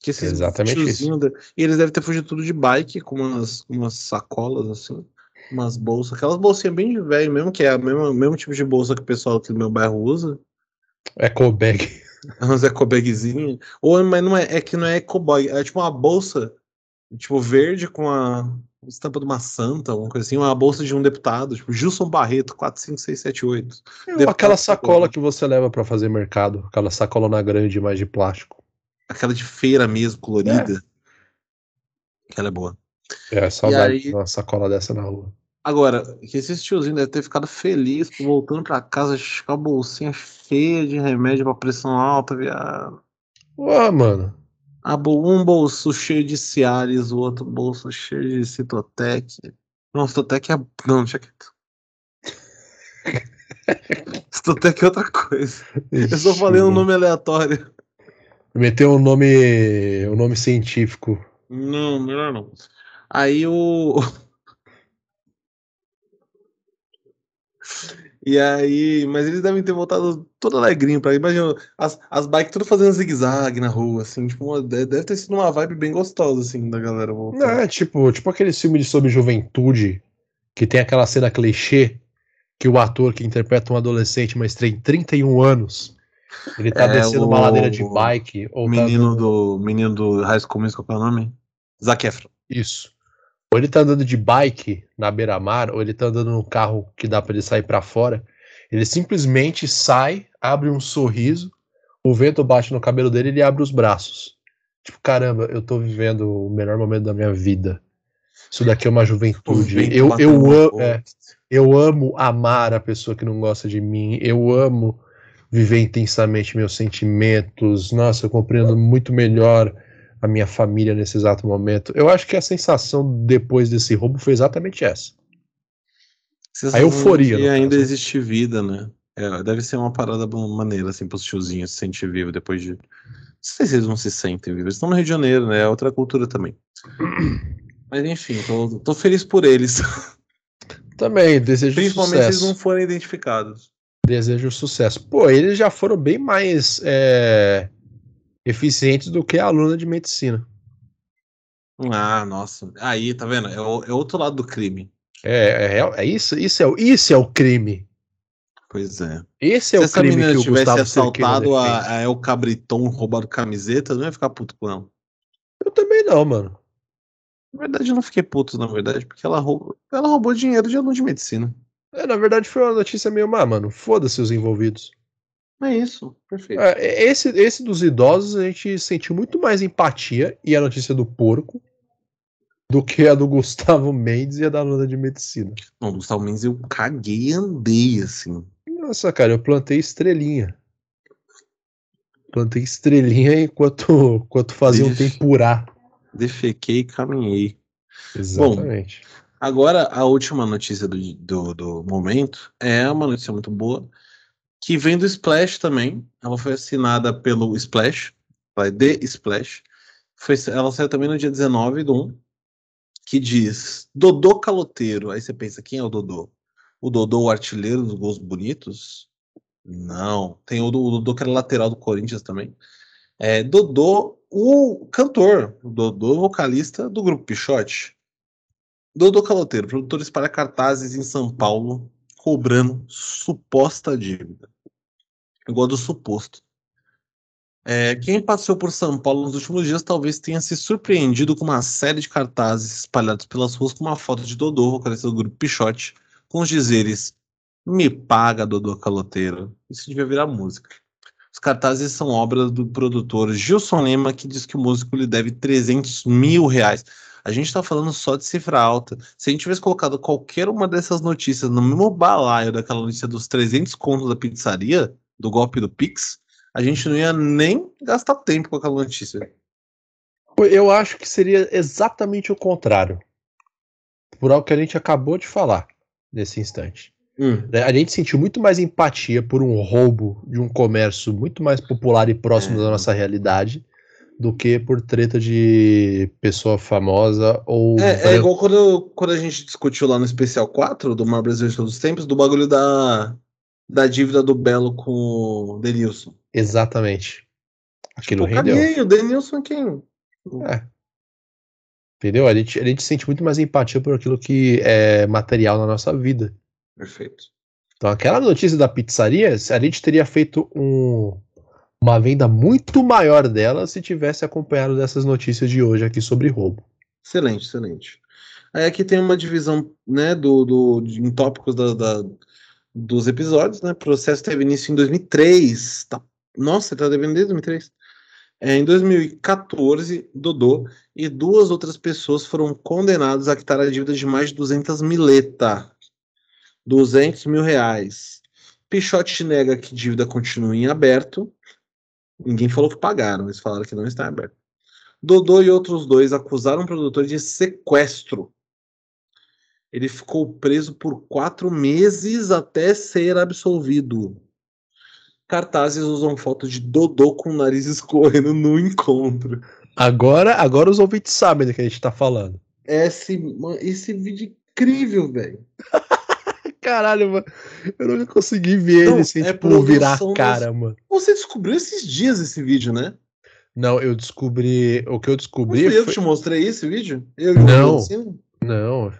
Que esses Exatamente isso. De... E eles devem ter fugido tudo de bike, com umas, umas sacolas, assim, umas bolsas. Aquelas bolsinhas bem de velho mesmo, que é o mesmo, mesmo tipo de bolsa que o pessoal aqui do meu bairro usa. Eco bag. Umas eco bagzinhas. Ou, mas não é, é que não é eco bag, é tipo uma bolsa tipo, verde com a estampa de uma santa, alguma coisa assim, uma bolsa de um deputado, tipo, Gilson Barreto, 45678. É, aquela sacola que você leva para fazer mercado, aquela sacolona grande, mais de plástico. Aquela de feira mesmo, colorida. É. Aquela é boa. É, saudade de uma sacola dessa na rua. Agora, que esse tiozinho deve ter ficado feliz voltando pra casa com a bolsinha cheia de remédio pra pressão alta, viado. Ué, mano um bolso cheio de Cialis, o outro bolso cheio de Citotec. Não, Citotec é. Não, deixa quieto. Citotec é outra coisa. Eu só falei um nome aleatório. Meteu um nome. um nome científico. Não, melhor não. Aí o. E aí, mas eles devem ter voltado todo alegrinho pra imagina as, as bikes tudo fazendo zigue-zague na rua, assim, tipo, uma, deve ter sido uma vibe bem gostosa, assim, da galera voltar. Não, é tipo, tipo aquele filme de sobre juventude, que tem aquela cena clichê, que o ator que interpreta um adolescente, mas tem 31 anos, ele tá é, descendo o, uma ladeira de bike. Ou tá menino tá... do menino do High School Musical, qual é o nome? Zac Efron. Isso. Ou ele tá andando de bike na beira-mar, ou ele tá andando num carro que dá para ele sair para fora. Ele simplesmente sai, abre um sorriso, o vento bate no cabelo dele e ele abre os braços. Tipo, caramba, eu tô vivendo o melhor momento da minha vida. Isso daqui é uma juventude. Eu, eu, amo, é, eu amo amar a pessoa que não gosta de mim. Eu amo viver intensamente meus sentimentos. Nossa, eu compreendo muito melhor a minha família nesse exato momento. Eu acho que a sensação depois desse roubo foi exatamente essa. a euforia. E ainda existe vida, né? É, deve ser uma parada maneira, assim, pros tiozinhos se sentir vivo depois de. Não sei se eles não se sentem vivos. Eles estão no Rio de Janeiro, né? É outra cultura também. Mas enfim, tô, tô feliz por eles. Também, desejo Principalmente sucesso. se eles não forem identificados. Desejo sucesso. Pô, eles já foram bem mais é, eficientes do que a aluna de medicina. Ah, nossa. Aí, tá vendo? É, o, é outro lado do crime. É, é, é, isso, isso é, isso é o crime. Pois é. Esse é Se o crime que o tivesse Gustavo assaltado a, a El Cabriton, roubado camiseta, não ia ficar puto com ela. Eu também não, mano. Na verdade, eu não fiquei puto, na verdade, porque ela roubou, ela roubou dinheiro de aluno de medicina. É, na verdade, foi uma notícia meio má, mano. Foda-se os envolvidos. É isso, perfeito. É, esse, esse dos idosos a gente sentiu muito mais empatia e a notícia do porco do que a do Gustavo Mendes e a da aluna de medicina. Não, do Gustavo Mendes eu caguei e andei, assim. Nossa, cara, eu plantei estrelinha. Plantei estrelinha enquanto, enquanto fazia um Ixi. tempurá. Defequei e caminhei. Exatamente. Agora, a última notícia do, do, do momento é uma notícia muito boa, que vem do Splash também. Ela foi assinada pelo Splash, vai The Splash. Foi, ela saiu também no dia 19 do 1, que diz Dodô Caloteiro. Aí você pensa, quem é o Dodô? O Dodô, o artilheiro dos gols bonitos? Não. Tem o, o Dodô que era lateral do Corinthians também. É, Dodô, o cantor, o Dodô, vocalista do grupo Pichote. Dodô Caloteiro, produtor espalha cartazes em São Paulo, cobrando suposta dívida. Gosto do suposto. É, quem passeou por São Paulo nos últimos dias talvez tenha se surpreendido com uma série de cartazes espalhados pelas ruas com uma foto de Dodô, vocalista do grupo Pichote, com os dizeres Me paga, Dodô Caloteiro. Isso devia virar música. Os cartazes são obras do produtor Gilson Lima, que diz que o músico lhe deve 300 mil reais. A gente tá falando só de cifra alta. Se a gente tivesse colocado qualquer uma dessas notícias no mesmo balaio daquela notícia dos 300 contos da pizzaria, do golpe do Pix, a gente não ia nem gastar tempo com aquela notícia. Eu acho que seria exatamente o contrário. Por algo que a gente acabou de falar nesse instante. né? A gente sentiu muito mais empatia por um roubo de um comércio muito mais popular e próximo É. da nossa realidade do que por treta de pessoa famosa ou. É, é igual quando, quando a gente discutiu lá no especial 4 do Mar Brasileiro de Todos os Tempos, do bagulho da, da dívida do Belo com o Denilson. Exatamente. Aquilo Pô, rendeu. caguei, o Denilson é quem? Entendeu? A gente, a gente sente muito mais empatia por aquilo que é material na nossa vida. Perfeito. Então, aquela notícia da pizzaria, a gente teria feito um- uma venda muito maior dela se tivesse acompanhado dessas notícias de hoje aqui sobre roubo. Excelente, excelente. Aí aqui tem uma divisão, né, do, do, em tópicos da, da- dos episódios, né? O processo teve início em 2003. Tá, nossa, tá devendo desde 2003. É, em 2014, Dodô e duas outras pessoas foram condenados a quitar a dívida de mais de 200 mileta. 200 mil reais. Pichote nega que dívida continua em aberto. Ninguém falou que pagaram, eles falaram que não está aberto. Dodô e outros dois acusaram o produtor de sequestro. Ele ficou preso por quatro meses até ser absolvido. Cartazes usam foto de Dodô com o nariz escorrendo no encontro. Agora, agora os ouvintes sabem do que a gente tá falando. Esse, mano, esse vídeo é incrível, velho. Caralho, mano. Eu nunca consegui ver Não, ele sem, é tipo, virar a cara, mano. Você descobriu esses dias esse vídeo, né? Não, eu descobri. O que eu descobri. fui eu que foi- te mostrei esse vídeo? Eu Não. Não.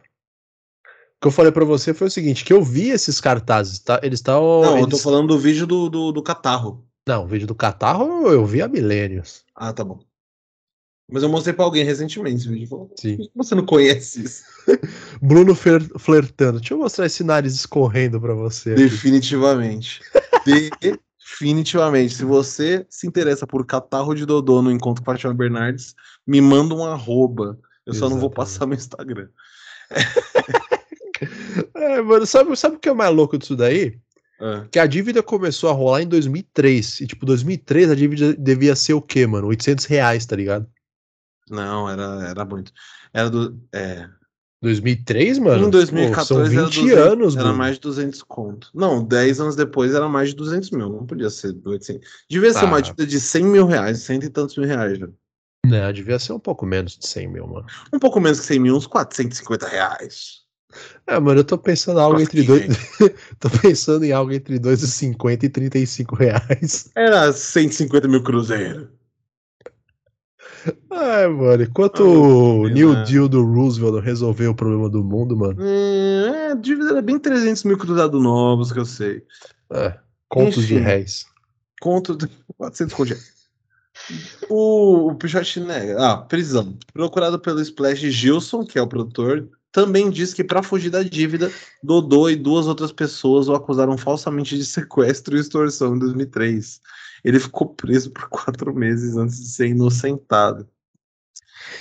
O que eu falei pra você foi o seguinte: que eu vi esses cartazes, tá? Eles estavam. Não, eu eles... tô falando do vídeo do, do, do catarro. Não, o vídeo do catarro eu vi há milênios. Ah, tá bom. Mas eu mostrei pra alguém recentemente esse vídeo. Falou, Sim. "Por que Você não conhece isso? Bruno fler- flertando. Deixa eu mostrar esse nariz escorrendo pra você. aqui. Definitivamente. Definitivamente. Se você se interessa por catarro de Dodô no encontro com a Fátima Bernardes, me manda um arroba. Eu só não vou Exatamente. passar meu Instagram. É, mano, sabe, sabe o que é mais louco disso daí? Ah, Que a dívida começou a rolar em 2003. E, tipo, 2003 a dívida devia ser o quê, mano? 800 reais, tá ligado? não, era, era muito. Era do. É, 2003, mano? em 2014 Pô, são 20 era 200, anos, era mano. mais de 200 conto. Não, 10 anos depois era mais de 200 mil. Não podia ser 800. Devia ser uma Ah. dívida de 100 mil reais, cento e tantos mil reais. Já. Não, devia ser um pouco menos de 100 mil, mano. Um pouco menos que 100 mil, uns 450 reais. É, mano, eu tô pensando em algo Nossa, entre dois. tô pensando em algo entre 2,50 e 35 reais. Era 150 mil cruzeiro. Ai, mano, enquanto Ah, o New né? Deal do Roosevelt resolveu o problema do mundo, mano. É, a dívida era bem 300 mil cruzados novos, que eu sei. É, contos de Enfim. réis. Conto de 400 conto. de- O, o Pichote nega. Ah, prisão. Procurado pelo Splash Gilson, que é o produtor, também diz que para fugir da dívida, Dodô e duas outras pessoas o acusaram falsamente de sequestro e extorsão em 2003. Ele ficou preso por quatro meses antes de ser inocentado.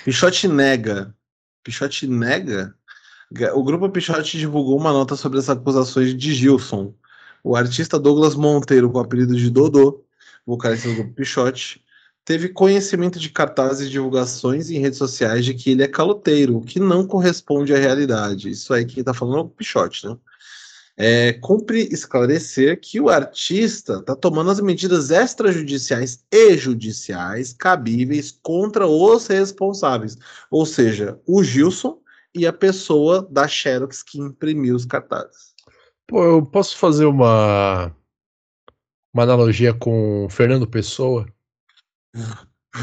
Pichote nega Pichote nega? O grupo Pichote divulgou uma nota sobre as acusações de Gilson. O artista Douglas Monteiro, com o apelido de Dodô, vocalista do grupo Pichote, teve conhecimento de cartazes e divulgações em redes sociais de que ele é caloteiro, o que não corresponde à realidade. Isso aí quem tá falando é o Pichote, né? É, cumpre esclarecer que o artista está tomando as medidas extrajudiciais e judiciais cabíveis contra os responsáveis, ou seja, o Gilson e a pessoa da Xerox que imprimiu os cartazes. Pô, eu posso fazer uma, uma analogia com Fernando Pessoa?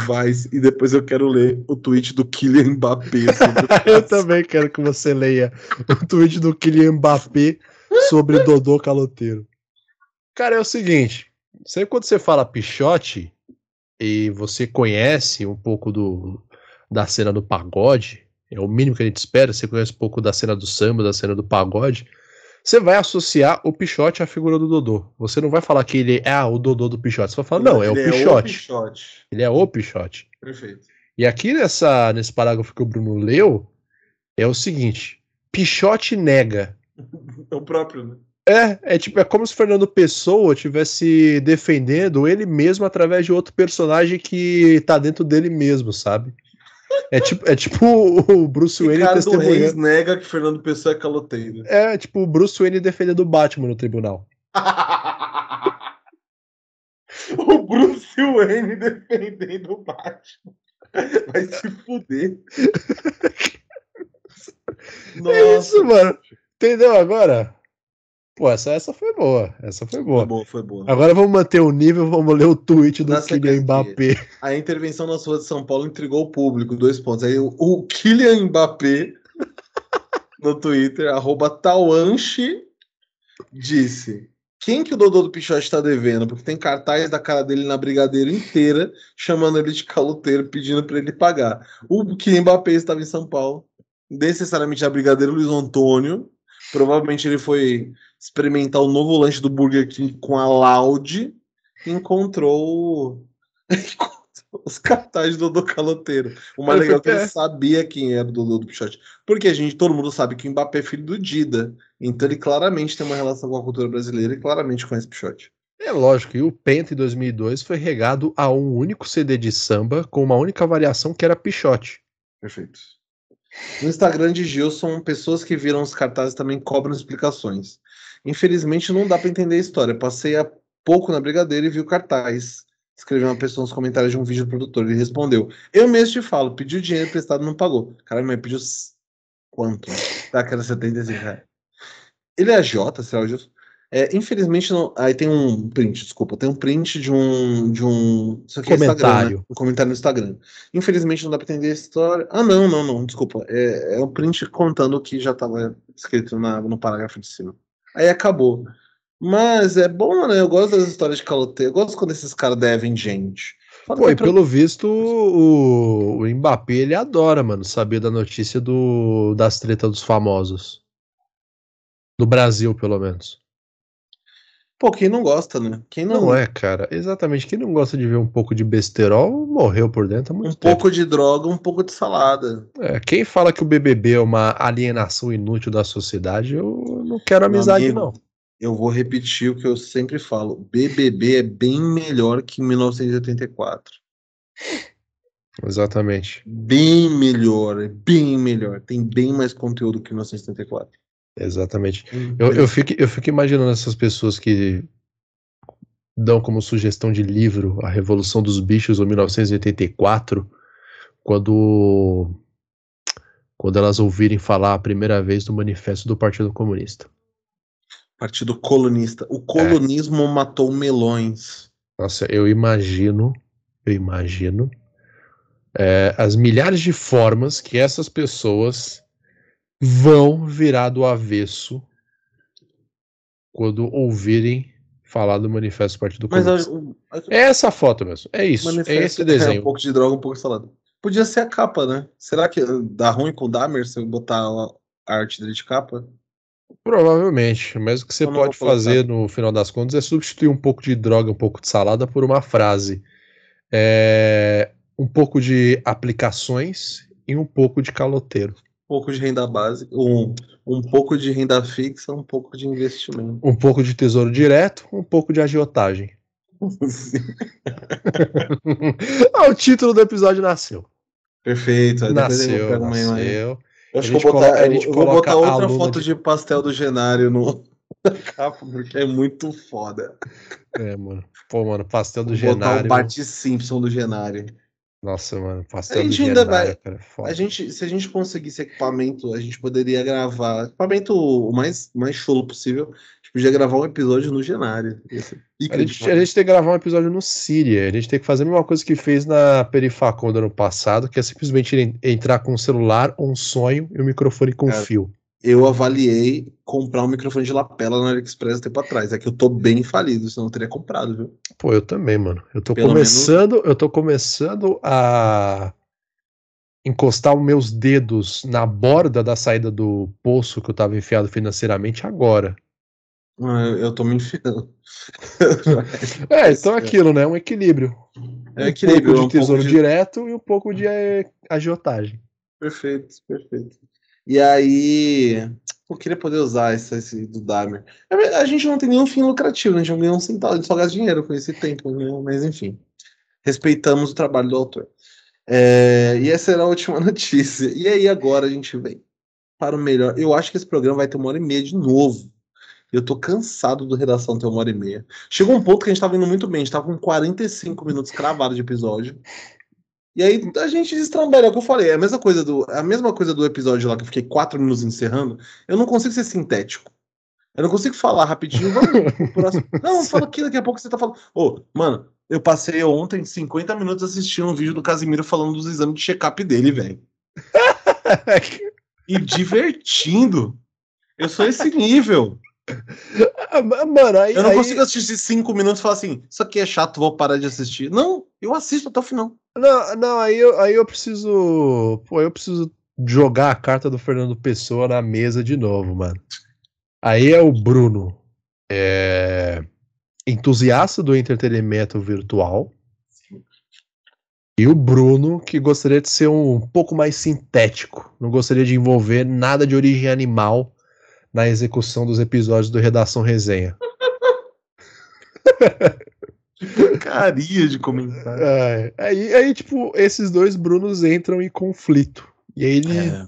Vai, e depois eu quero ler o tweet do Kylian Mbappé. eu também quero que você leia o tweet do Kylian Mbappé sobre Dodô Caloteiro. Cara, é o seguinte, sempre quando você fala Pichote e você conhece um pouco do, da cena do pagode, é o mínimo que a gente espera, você conhece um pouco da cena do samba, da cena do pagode, você vai associar o Pichote à figura do Dodô. Você não vai falar que ele é ah, o Dodô do Pichote, você vai falar, não, é o, é o Pichote. Ele é o Pichote. Perfeito. E aqui nessa, nesse parágrafo que o Bruno leu, é o seguinte: Pichote nega é o próprio, né? É, é tipo, é como se Fernando Pessoa tivesse defendendo ele mesmo através de outro personagem que tá dentro dele mesmo, sabe? É tipo, é tipo o Bruce Wayne Ricardo testemunhando. Reis nega que Fernando Pessoa é caloteiro. É, tipo o Bruce Wayne defendendo o Batman no tribunal. o Bruce Wayne defendendo o Batman. Vai se fuder. Nossa. É isso, mano. Entendeu agora? Pô, essa, essa foi boa. Essa foi boa. Foi boa, foi boa. Agora vamos manter o nível, vamos ler o tweet do Kylian Mbappé. A intervenção nas ruas de São Paulo intrigou o público, dois pontos. Aí o, o Kylian Mbappé no Twitter, arroba Tauanche, disse: Quem que o Dodô do Pichote está devendo? Porque tem cartaz da cara dele na brigadeira inteira, chamando ele de caloteiro, pedindo para ele pagar. O Kylian Mbappé estava em São Paulo, necessariamente a brigadeira Luiz Antônio, Provavelmente ele foi experimentar o novo lanche do Burger King com a Loud e encontrou os cartazes do Dodô Caloteiro. O mais legal é que ele sabia quem era o Dodô do Pichote. Porque a gente, todo mundo sabe que o Mbappé é filho do Dida. Então ele claramente tem uma relação com a cultura brasileira e claramente conhece Pichote. É lógico, e o Penta em 2002 foi regado a um único CD de samba com uma única variação que era Pichote. Perfeito. No Instagram de Gilson, pessoas que viram os cartazes também cobram explicações. Infelizmente, não dá para entender a história. Passei há pouco na Brigadeira e vi o cartaz. Escreveu uma pessoa nos comentários de um vídeo do produtor. Ele respondeu: Eu mesmo te falo, pediu dinheiro emprestado não pagou. Caralho, mas pediu quanto? Que era 75 reais. Ele é agiota, será o Gilson? É, infelizmente, não. Aí tem um print, desculpa. Tem um print de um. De um isso aqui comentário. É né? Um comentário no Instagram. Infelizmente não dá pra entender a história. Ah, não, não, não, desculpa. É, é um print contando o que já tava escrito na, no parágrafo de cima. Aí acabou. Mas é bom, né? Eu gosto das histórias de caloteiro. Eu gosto quando esses caras devem gente. Pô, e pelo visto, o, o Mbappé ele adora, mano, saber da notícia do, das tretas dos famosos. Do Brasil, pelo menos. Pô, quem não gosta, né? Quem não... não é, cara. Exatamente. Quem não gosta de ver um pouco de besterol morreu por dentro há muito Um tempo. pouco de droga, um pouco de salada. É, quem fala que o BBB é uma alienação inútil da sociedade, eu não quero amizade, amigo, não. Eu vou repetir o que eu sempre falo. BBB é bem melhor que 1984. Exatamente. Bem melhor, é bem melhor. Tem bem mais conteúdo que 1974. Exatamente. Uhum. Eu, eu, fico, eu fico imaginando essas pessoas que dão como sugestão de livro A Revolução dos Bichos, ou 1984, quando, quando elas ouvirem falar a primeira vez do manifesto do Partido Comunista. Partido Colonista. O colonismo é. matou melões. Nossa, eu imagino, eu imagino é, as milhares de formas que essas pessoas vão virar do avesso quando ouvirem falar do Manifesto do Partido Comunista. É essa foto mesmo. É isso. É esse desenho. É um pouco de droga, um pouco de salada. Podia ser a capa, né? Será que dá ruim com o Damer se eu botar a arte dele de capa? Provavelmente, mas o que você eu pode fazer no final das contas é substituir um pouco de droga, um pouco de salada por uma frase. É, um pouco de aplicações e um pouco de caloteiro. Pouco de renda básica, um, um pouco de renda fixa, um pouco de investimento. Um pouco de tesouro direto, um pouco de agiotagem. ah, o título do episódio nasceu. Perfeito. Nasceu, nasceu. Eu acho que vou botar, eu vou botar outra foto de... de pastel do Genário no capa, porque é muito foda. É, mano. Pô, mano, pastel do vou Genário. Botar o Bart Simpson do Genário. Nossa, mano, pastel a gente ainda vai. cara, a gente, se a gente conseguisse equipamento, a gente poderia gravar equipamento o mais, mais chulo possível. A gente podia gravar um episódio no Genário. A gente, a gente tem que gravar um episódio no Síria. A gente tem que fazer a mesma coisa que fez na Perifacon do ano passado, que é simplesmente entrar com um celular, um sonho e um microfone com Cara, fio. Eu avaliei comprar um microfone de lapela no AliExpress tempo atrás. É que eu tô bem falido, senão eu teria comprado, viu? Pô, eu também, mano. Eu tô Pelo começando, eu tô começando a encostar os meus dedos na borda da saída do poço que eu tava enfiado financeiramente agora. Ah, Eu, eu tô me enfiando. É, então é aquilo, né? Um equilíbrio. É um equilíbrio, pouco um de tesouro pouco de- direto e um pouco de eh, agiotagem. Perfeito, perfeito. E aí, eu queria poder usar esse, esse do Dahmer. A gente não tem nenhum fim lucrativo, né? a gente não ganha um centavo, a gente só gasta dinheiro com esse tempo, né? mas enfim. Respeitamos o trabalho do autor. É, e essa era a última notícia. E aí agora a gente vem para o melhor. Eu acho que esse programa vai ter uma hora e meia de novo. Eu tô cansado do Redação ter uma hora e meia. Chegou um ponto que a gente tava indo muito bem, a gente tava com 45 minutos cravados de episódio. E aí a gente destrambelha, é o que eu falei, é a mesma coisa do, a mesma coisa do episódio lá que eu fiquei quatro minutos encerrando. Eu não consigo ser sintético. Eu não consigo falar rapidinho. Vamos próximo. Não, fala aqui, daqui a pouco você tá falando. Ô, mano, eu passei ontem 50 minutos assistindo um vídeo do Casimiro falando dos exames de check-up dele, velho. E divertindo. Eu sou esse nível. Ah, ma- Mano, aí, Eu não aí- consigo assistir cinco minutos e falar assim, isso aqui é chato, vou parar de assistir. Não, eu assisto até o final. Não, não, aí eu, aí eu preciso. Pô, eu preciso jogar a carta do Fernando Pessoa na mesa de novo, mano. Aí é o Bruno. É, entusiasta do entretenimento virtual. E o Bruno, que gostaria de ser um pouco mais sintético. Não gostaria de envolver nada de origem animal na execução dos episódios do Redação Resenha. Porcaria de comentário. É, aí, aí, tipo, esses dois Brunos entram em conflito. E aí ele, É.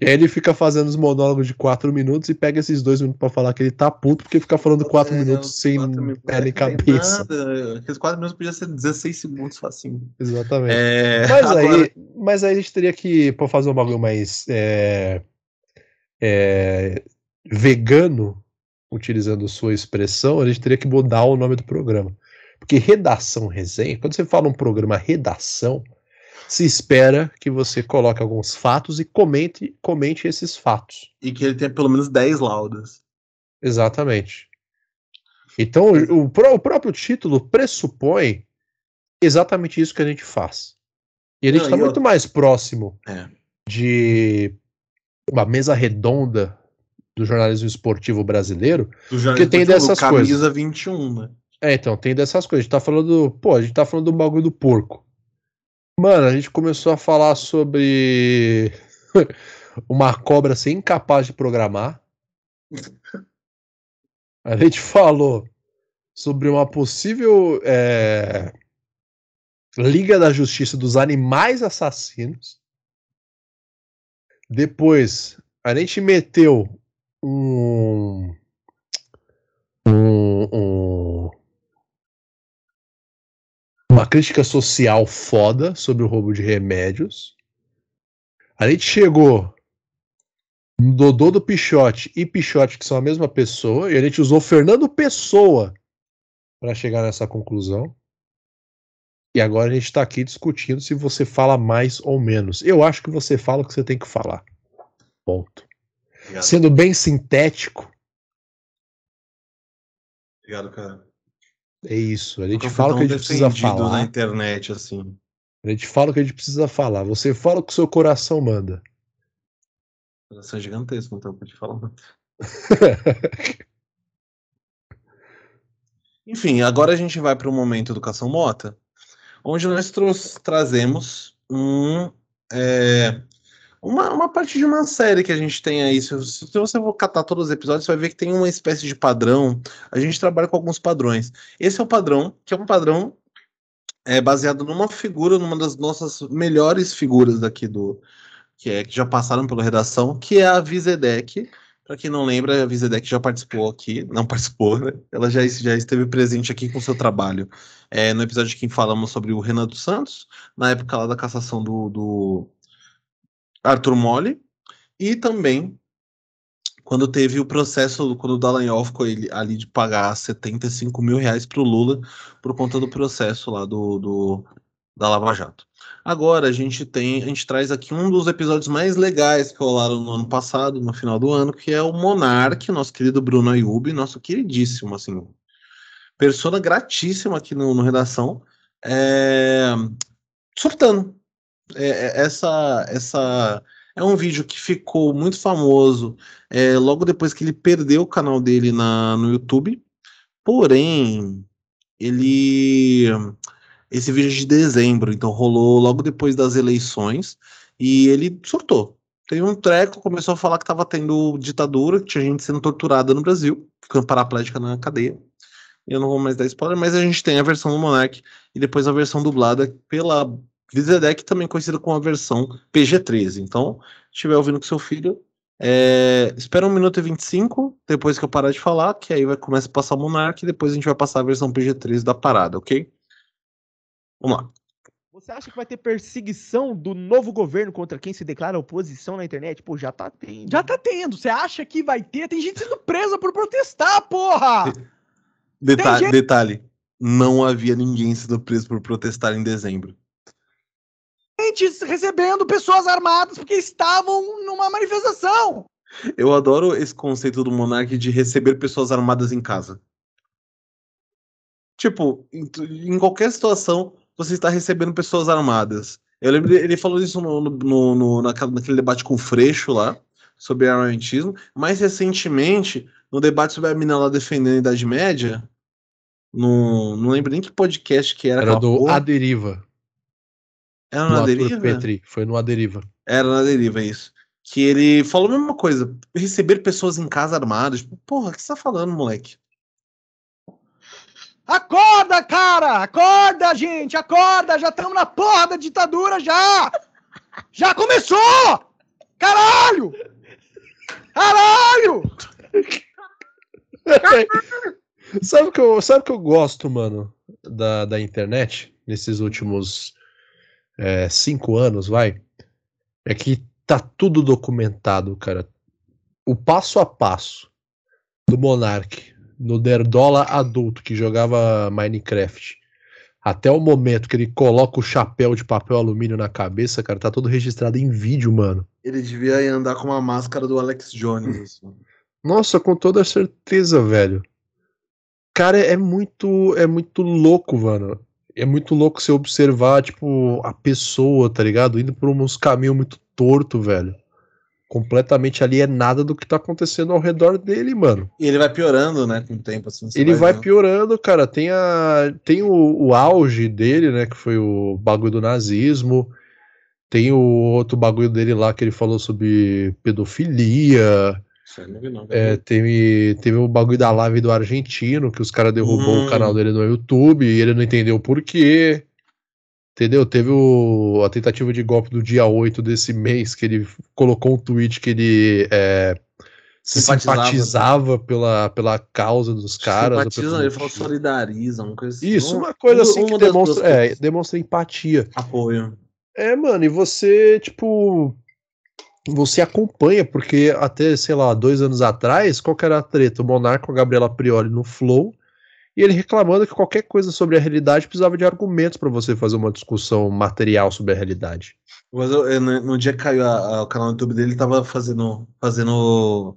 e aí ele fica fazendo os monólogos de quatro minutos e pega esses dois minutos pra falar que ele tá puto porque fica falando quatro É, minutos sem nem não tem cabeça. Nada. Aqueles quatro minutos podiam ser 16 segundos facinho. Exatamente. É, Mas, agora- aí, mas aí a gente teria que, pra fazer um bagulho mais é, é, vegano, utilizando sua expressão, a gente teria que mudar o nome do programa. Porque redação resenha, quando você fala um programa redação, se espera que você coloque alguns fatos e comente, comente esses fatos. E que ele tenha pelo menos 10 laudas. Exatamente. Então, o, o pró- o próprio título pressupõe exatamente isso que a gente faz. E a gente está muito mais próximo É. de uma mesa redonda do jornalismo esportivo brasileiro. Porque tem dessas camisa 21, né? É, então, tem dessas coisas. A gente tá falando. Pô, a gente tá falando do bagulho do porco. Mano, a gente começou a falar sobre uma cobra ser incapaz de programar. A gente falou sobre uma possível é, Liga da Justiça dos Animais Assassinos. Depois, a gente meteu um. Um. um- uma crítica social foda sobre o roubo de remédios. A gente chegou no Dodô do Pichote e Pichote, que são a mesma pessoa, e a gente usou Fernando Pessoa para chegar nessa conclusão. E agora a gente está aqui discutindo se você fala mais ou menos. Eu acho que você fala o que você tem que falar. Ponto. Obrigado, Sendo bem sintético, obrigado cara. é isso. A gente fala o que a gente precisa falar. na internet, assim. A gente fala o que a gente precisa falar. Você fala o que o seu coração manda. Isso é gigantesco, não tem o que te falar. Enfim, agora a gente vai para o momento Educação Mota, onde nós trazemos um, é, uma, uma parte de uma série que a gente tem aí. Se, se você for catar todos os episódios, você vai ver que tem uma espécie de padrão. A gente trabalha com alguns padrões. Esse é o padrão, que é um padrão é, baseado numa figura, numa das nossas melhores figuras daqui do. Que, é, que já passaram pela redação, que é a Vizedec. Para quem não lembra, a Vizedec já participou aqui, não participou, né? Ela já, já esteve presente aqui com seu trabalho. É, no episódio que falamos sobre o Renan dos Santos, na época lá da cassação do, do Arthur Mole, e também quando teve o processo, quando o Dallagnol ficou ali de pagar 75 mil reais para o Lula por conta do processo lá do, do, da Lava Jato. Agora a gente tem, a gente traz aqui um dos episódios mais legais que rolaram no ano passado, no final do ano, que é o Monark, nosso querido Bruno Ayub, nosso queridíssimo, assim, persona gratíssima aqui no, no Redação, é, surtando, é, é, essa, essa é um vídeo que ficou muito famoso é, logo depois que ele perdeu o canal dele na, no YouTube. Porém, ele. Esse vídeo é de dezembro, então rolou logo depois das eleições e ele surtou. Teve um treco, começou a falar que estava tendo ditadura, que tinha gente sendo torturada no Brasil, ficando paraplégica na cadeia. Eu não vou mais dar spoiler, mas a gente tem a versão do Monark e depois a versão dublada pela Vizedec também conhecida como a versão PG-13. Então, se estiver ouvindo com seu filho, é, espera um minuto e 25, depois que eu parar de falar, que aí vai começar a passar o Monark e depois a gente vai passar a versão PG-13 da parada, ok? Vamos lá. Você acha que vai ter perseguição do novo governo contra quem se declara oposição na internet? Pô, já tá tendo. Já tá tendo. Você acha que vai ter? Tem gente sendo presa por protestar, porra! Detalhe, gente... detalhe. Não havia ninguém sendo preso por protestar em dezembro recebendo pessoas armadas porque estavam numa manifestação. Eu adoro esse conceito do monarca de receber pessoas armadas em casa. Tipo, em, qualquer situação, você está recebendo pessoas armadas. Eu lembro, ele falou isso no, no, no, naquele debate com o Freixo lá, sobre armamentismo. Mais recentemente, no debate sobre a mina lá defendendo a Idade Média, no, não lembro nem que podcast que era. Era do porra. A Deriva. Era na deriva? Petri, foi no Deriva. Era na deriva, isso. Que ele falou a mesma coisa. Receber pessoas em casa armadas. Tipo, porra, o que você tá falando, moleque? Acorda, cara! Acorda, gente! Acorda! Já estamos na porra da ditadura já! Já começou! Caralho! Caralho! sabe o que eu, sabe que eu gosto, mano, da, da internet nesses últimos é, cinco anos, vai, é que tá tudo documentado, cara. O passo a passo do Monark no Derdola adulto que jogava Minecraft até o momento que ele coloca o chapéu de papel alumínio na cabeça, cara, tá tudo registrado em vídeo, mano. Ele devia andar com uma máscara do Alex Jones. Assim. Nossa, com toda certeza, velho. Cara, é muito, é muito louco, mano é muito louco você observar, tipo, a pessoa, tá ligado? Indo por uns caminhos muito torto, velho. Completamente alienada do que tá acontecendo ao redor dele, mano. E ele vai piorando, né, com o tempo, assim. Ele vai, vai piorando, cara. Tem, a, tem o, o auge dele, né, que foi o bagulho do nazismo. Tem o outro bagulho dele lá que ele falou sobre pedofilia. É, teve, teve o bagulho da live do argentino, que os caras derrubou hum. o canal dele no YouTube e ele não entendeu o porquê. Entendeu? Teve o, a tentativa de golpe do dia 8 desse mês, que ele colocou um tweet que ele é, simpatizava, simpatizava pela, pela causa dos caras. Simpatiza, ele falou solidariza, uma coisa assim. Isso, uma coisa assim que demonstra, é, demonstra empatia. Apoio. É, mano, e você, tipo, você acompanha, porque até, sei lá, dois anos atrás, qual que era a treta? O Monarca com a Gabriela Prioli no Flow, e ele reclamando que qualquer coisa sobre a realidade precisava de argumentos para você fazer uma discussão material sobre a realidade. Mas eu, no, dia que caiu a, a, o canal do YouTube dele, ele tava fazendo, fazendo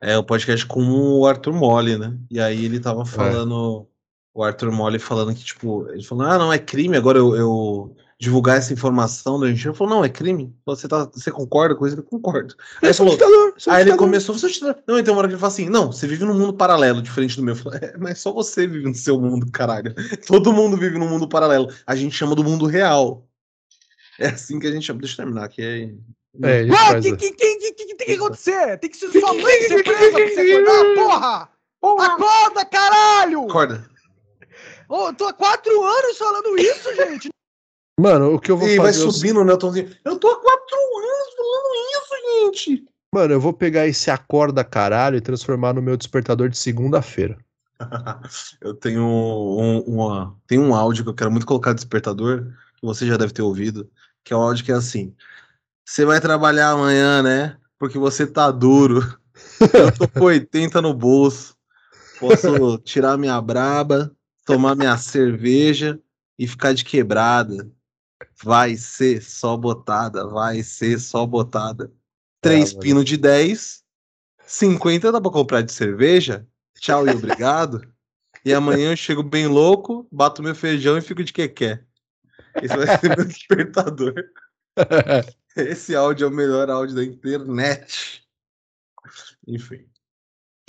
é, o podcast com o Arthur Mole, né? E aí ele tava é. falando, é. o Arthur Mole falando que, tipo, ele falou, ah, não, é crime, agora eu, eu divulgar essa informação da gente. Ele falou, não, é crime. Você, tá, você concorda com isso? Ele concorda. Aí, ele, falou, ditador, aí ele começou, você é Não, então uma hora que ele fala assim, não, você vive num mundo paralelo, diferente do meu. Eu falei, é, mas só você vive no seu mundo, caralho. Todo mundo vive num mundo paralelo. A gente chama do mundo real. É assim que a gente chama. Deixa eu terminar aqui. É... É, ele Pô, faz- que, que, que, que, que tem que acontecer? Tem que ser sua mãe ser presa pra você acordar, porra! Acorda, caralho! Acorda. Eu tô há quatro anos falando isso, gente! Mano, o que eu vou E vai fazer. é o subindo o Neltonzinho. Eu tô há quatro anos falando isso, gente. Mano, eu vou pegar esse acorda caralho e transformar no meu despertador de segunda-feira. Eu tenho um, uma, tem um áudio que eu quero muito colocar no despertador, que você já deve ter ouvido, que é o áudio que é assim: Você vai trabalhar amanhã, né? Porque você tá duro. Eu tô com 80 no bolso. Posso tirar minha braba, tomar minha cerveja e ficar de quebrada. Vai ser só botada, vai ser só botada. Três mano. pinos de 10, 50 dá pra comprar de cerveja. Tchau e obrigado. E amanhã eu chego bem louco, bato meu feijão e fico de quequé. Esse vai ser meu despertador. Esse áudio é o melhor áudio da internet. Enfim.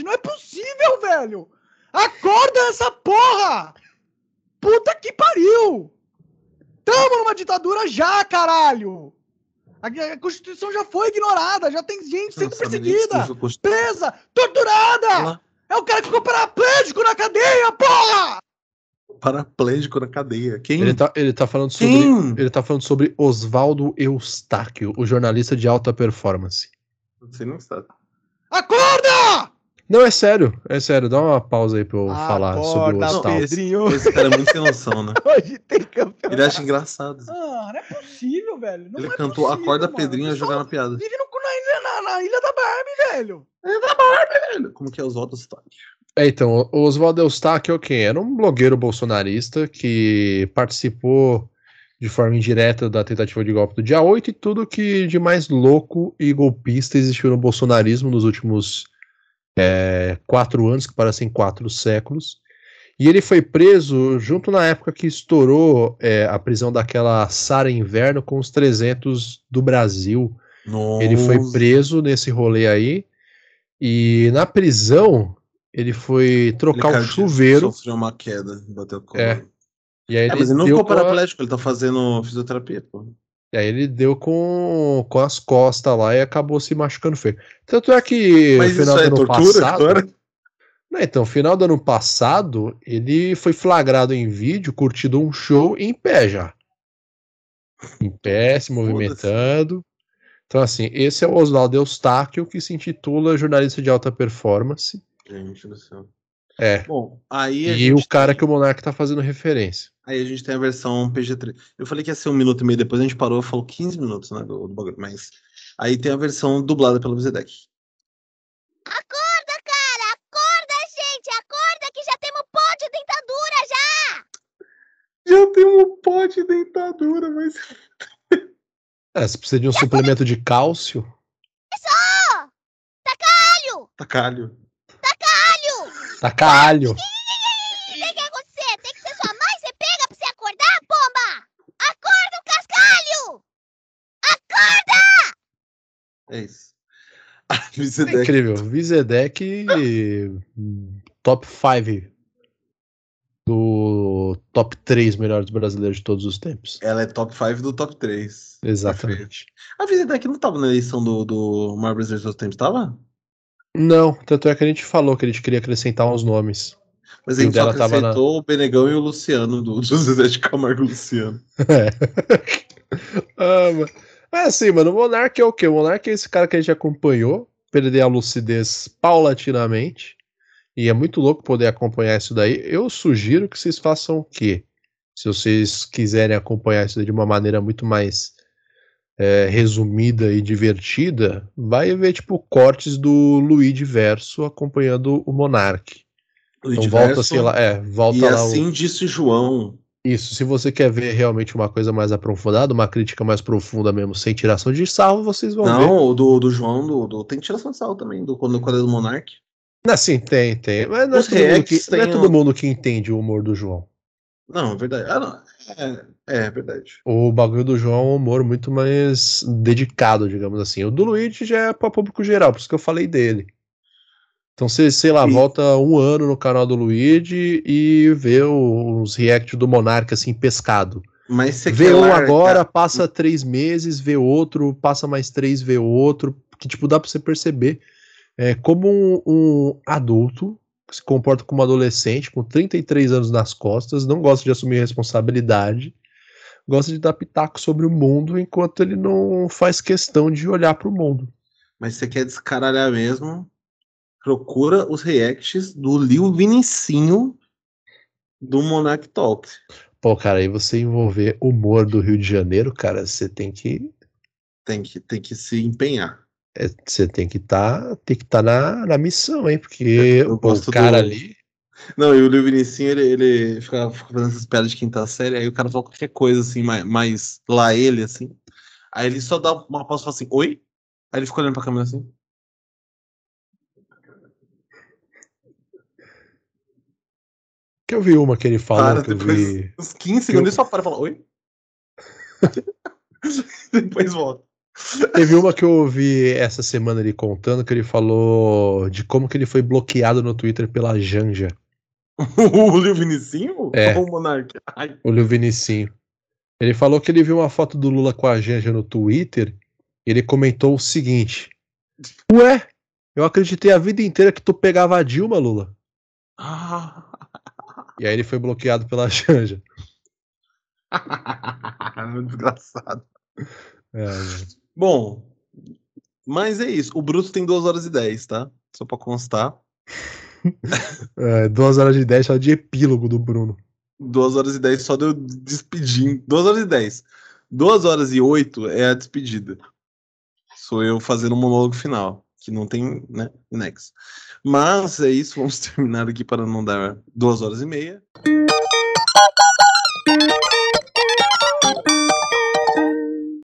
Não é possível, velho! Acorda essa porra! Puta que pariu! Tamo numa ditadura já, caralho! A, a Constituição já foi ignorada, já tem gente sendo nem perseguida, presa, torturada! Ela- É o cara que ficou paraplégico na cadeia, porra! Paraplégico na cadeia. Quem? Ele tá, ele tá falando sobre. Quem? Ele tá falando sobre Oswaldo Eustáquio, o jornalista de alta performance. Você não sabe. Acorda! Não, é sério, é sério. Dá uma pausa aí pra eu falar sobre o Eustáquio. Pedrinho. Esse cara é muito sem noção, né? Hoje tem campeonato. Ele acha engraçado. Ah, não é possível, velho. Não Ele é cantou possível, Acorda mano. Pedrinho a jogar na piada. Vive no, na, ilha, na, na ilha da Barbie, velho. Como que é os votos? Tá? É, então, o Oswaldo Eustáquio é quem? Era um blogueiro bolsonarista que participou de forma indireta da tentativa de golpe do dia 8 e tudo que de mais louco e golpista existiu no bolsonarismo nos últimos é, quatro anos, que parecem quatro séculos. E ele foi preso junto na época que estourou é, a prisão daquela Sara Inverno com os 300 do Brasil. Ele foi Nossa. preso nesse rolê aí. E na prisão, ele foi trocar Ele o chuveiro. Sofreu uma queda, bateu com É. E aí É, mas ele não ficou com a- paraplégico, ele tá fazendo fisioterapia, pô. E aí ele deu com, com as costas lá e acabou se machucando feio. Tanto é que Mas no final isso é do ano tortura passado. Não, então, no final do ano passado, ele foi flagrado em vídeo curtindo um show em pé já. Em pé, se movimentando. Então, assim, esse é o Oswaldo Eustáquio, que se intitula jornalista de alta performance. Gente do céu. É. Bom, aí a E gente o cara tem- que o Monark tá fazendo referência. Aí a gente tem a versão PG3. Eu falei que ia ser um minuto e meio depois, a gente parou e falou 15 minutos, né, do, do bagulho. Mas aí tem a versão dublada pelo Vizedek. Acorda, cara! Acorda, gente! Acorda que já temos pó de dentadura já! Já tem um pó de dentadura, mas... É, você precisa de um suplemento de cálcio. Só! Tacalho! Tacalho. Tacalho! Tacalho. O que que acontecer? Tem que ser sua mãe? Você pega pra você acordar, pomba? Acorda, o cascalho! Acorda! É isso. É incrível. Vizedek hum, top 5 do top 3 melhores brasileiros de todos os tempos. Ela é top 5 do top 3. Exatamente. A Vizedek não tava na eleição do, do maior brasileiro de todos os tempos, tava? Não, tanto é que a gente falou que a gente queria acrescentar uns nomes. Mas a gente só tava na- acrescentou o Benegão e o Luciano, do, do Zezé de Camargo e Luciano. É. ah. Mas assim, mano, o Monark é o quê? O Monark é esse cara que a gente acompanhou, perder a lucidez paulatinamente. E é muito louco poder acompanhar isso daí. Eu sugiro que vocês façam o quê? Se vocês quiserem acompanhar isso daí de uma maneira muito mais é, resumida e divertida, vai ver, tipo, cortes do Luigi Verso acompanhando o Monark. O Então volta, sei lá, é, volta E lá o- assim disse João. isso, se você quer ver realmente uma coisa mais aprofundada, uma crítica mais profunda mesmo, sem tiração de sarro, vocês vão ver. Não, o do, do João, do, do- tem tiração de sal também, do quando é do Monark. Não, sim, tem, tem. Mas não é, todo que, não é todo mundo que entende o humor do João. Não, é verdade. Ah, não. É, é verdade. O bagulho do João é um humor muito mais dedicado, digamos assim. O do Luigi já é para público geral, por isso que eu falei dele. Então você, sei lá, volta um ano no canal do Luigi e vê os reacts do Monark assim, pescado. Mas você Vê um largar- agora, passa três meses, vê outro, passa mais três, vê outro. Que, tipo, dá pra você perceber é, como um, um adulto se comporta como um adolescente, com 33 anos nas costas, não gosta de assumir responsabilidade, gosta de dar pitaco sobre o mundo, enquanto ele não faz questão de olhar pro mundo. Mas você quer descaralhar mesmo? Procura os reacts do Lil Vinicinho do Monarch Talk. Pô, cara, aí você envolver humor do Rio de Janeiro, cara, você tem que. Tem que, tem que se empenhar. É, Você tem que estar tem que tá na, na missão, hein? Porque Eu gosto o cara do- ali. Não, e o Lil Vinicinho, ele, ele fica, fica fazendo essas piadas de quinta série, aí o cara fala qualquer coisa assim, mais, mais lá ele, assim. Aí ele só dá uma pausa e fala assim, oi? Aí ele fica olhando pra câmera assim. Que eu vi uma que ele falou Para, que eu vi. Uns 15 segundos ele só para e fala, oi? depois volta. Teve uma que eu ouvi essa semana ele contando que ele falou de como que ele foi bloqueado no Twitter pela Janja, o Lil Vinicinho? É. Ou o Monark? Ai, o Lil Vinicinho. Ele falou que ele viu uma foto do Lula com a Janja no Twitter e ele comentou o seguinte: Ué, eu acreditei a vida inteira que tu pegava a Dilma, Lula. Ah. E aí ele foi bloqueado pela Janja. Muito desgraçado. É, Bom, mas é isso. O Bruto tem 2 horas e 10, tá? Só pra constar. é, duas horas de 10 só de epílogo do Bruno. 2 horas e 10 só deu despedindo. 2 horas e 10. 2 horas e 8 é a despedida. Sou eu fazendo o monólogo final, que não tem, né, nexo. Mas é isso, vamos terminar aqui para não dar 2 horas e meia.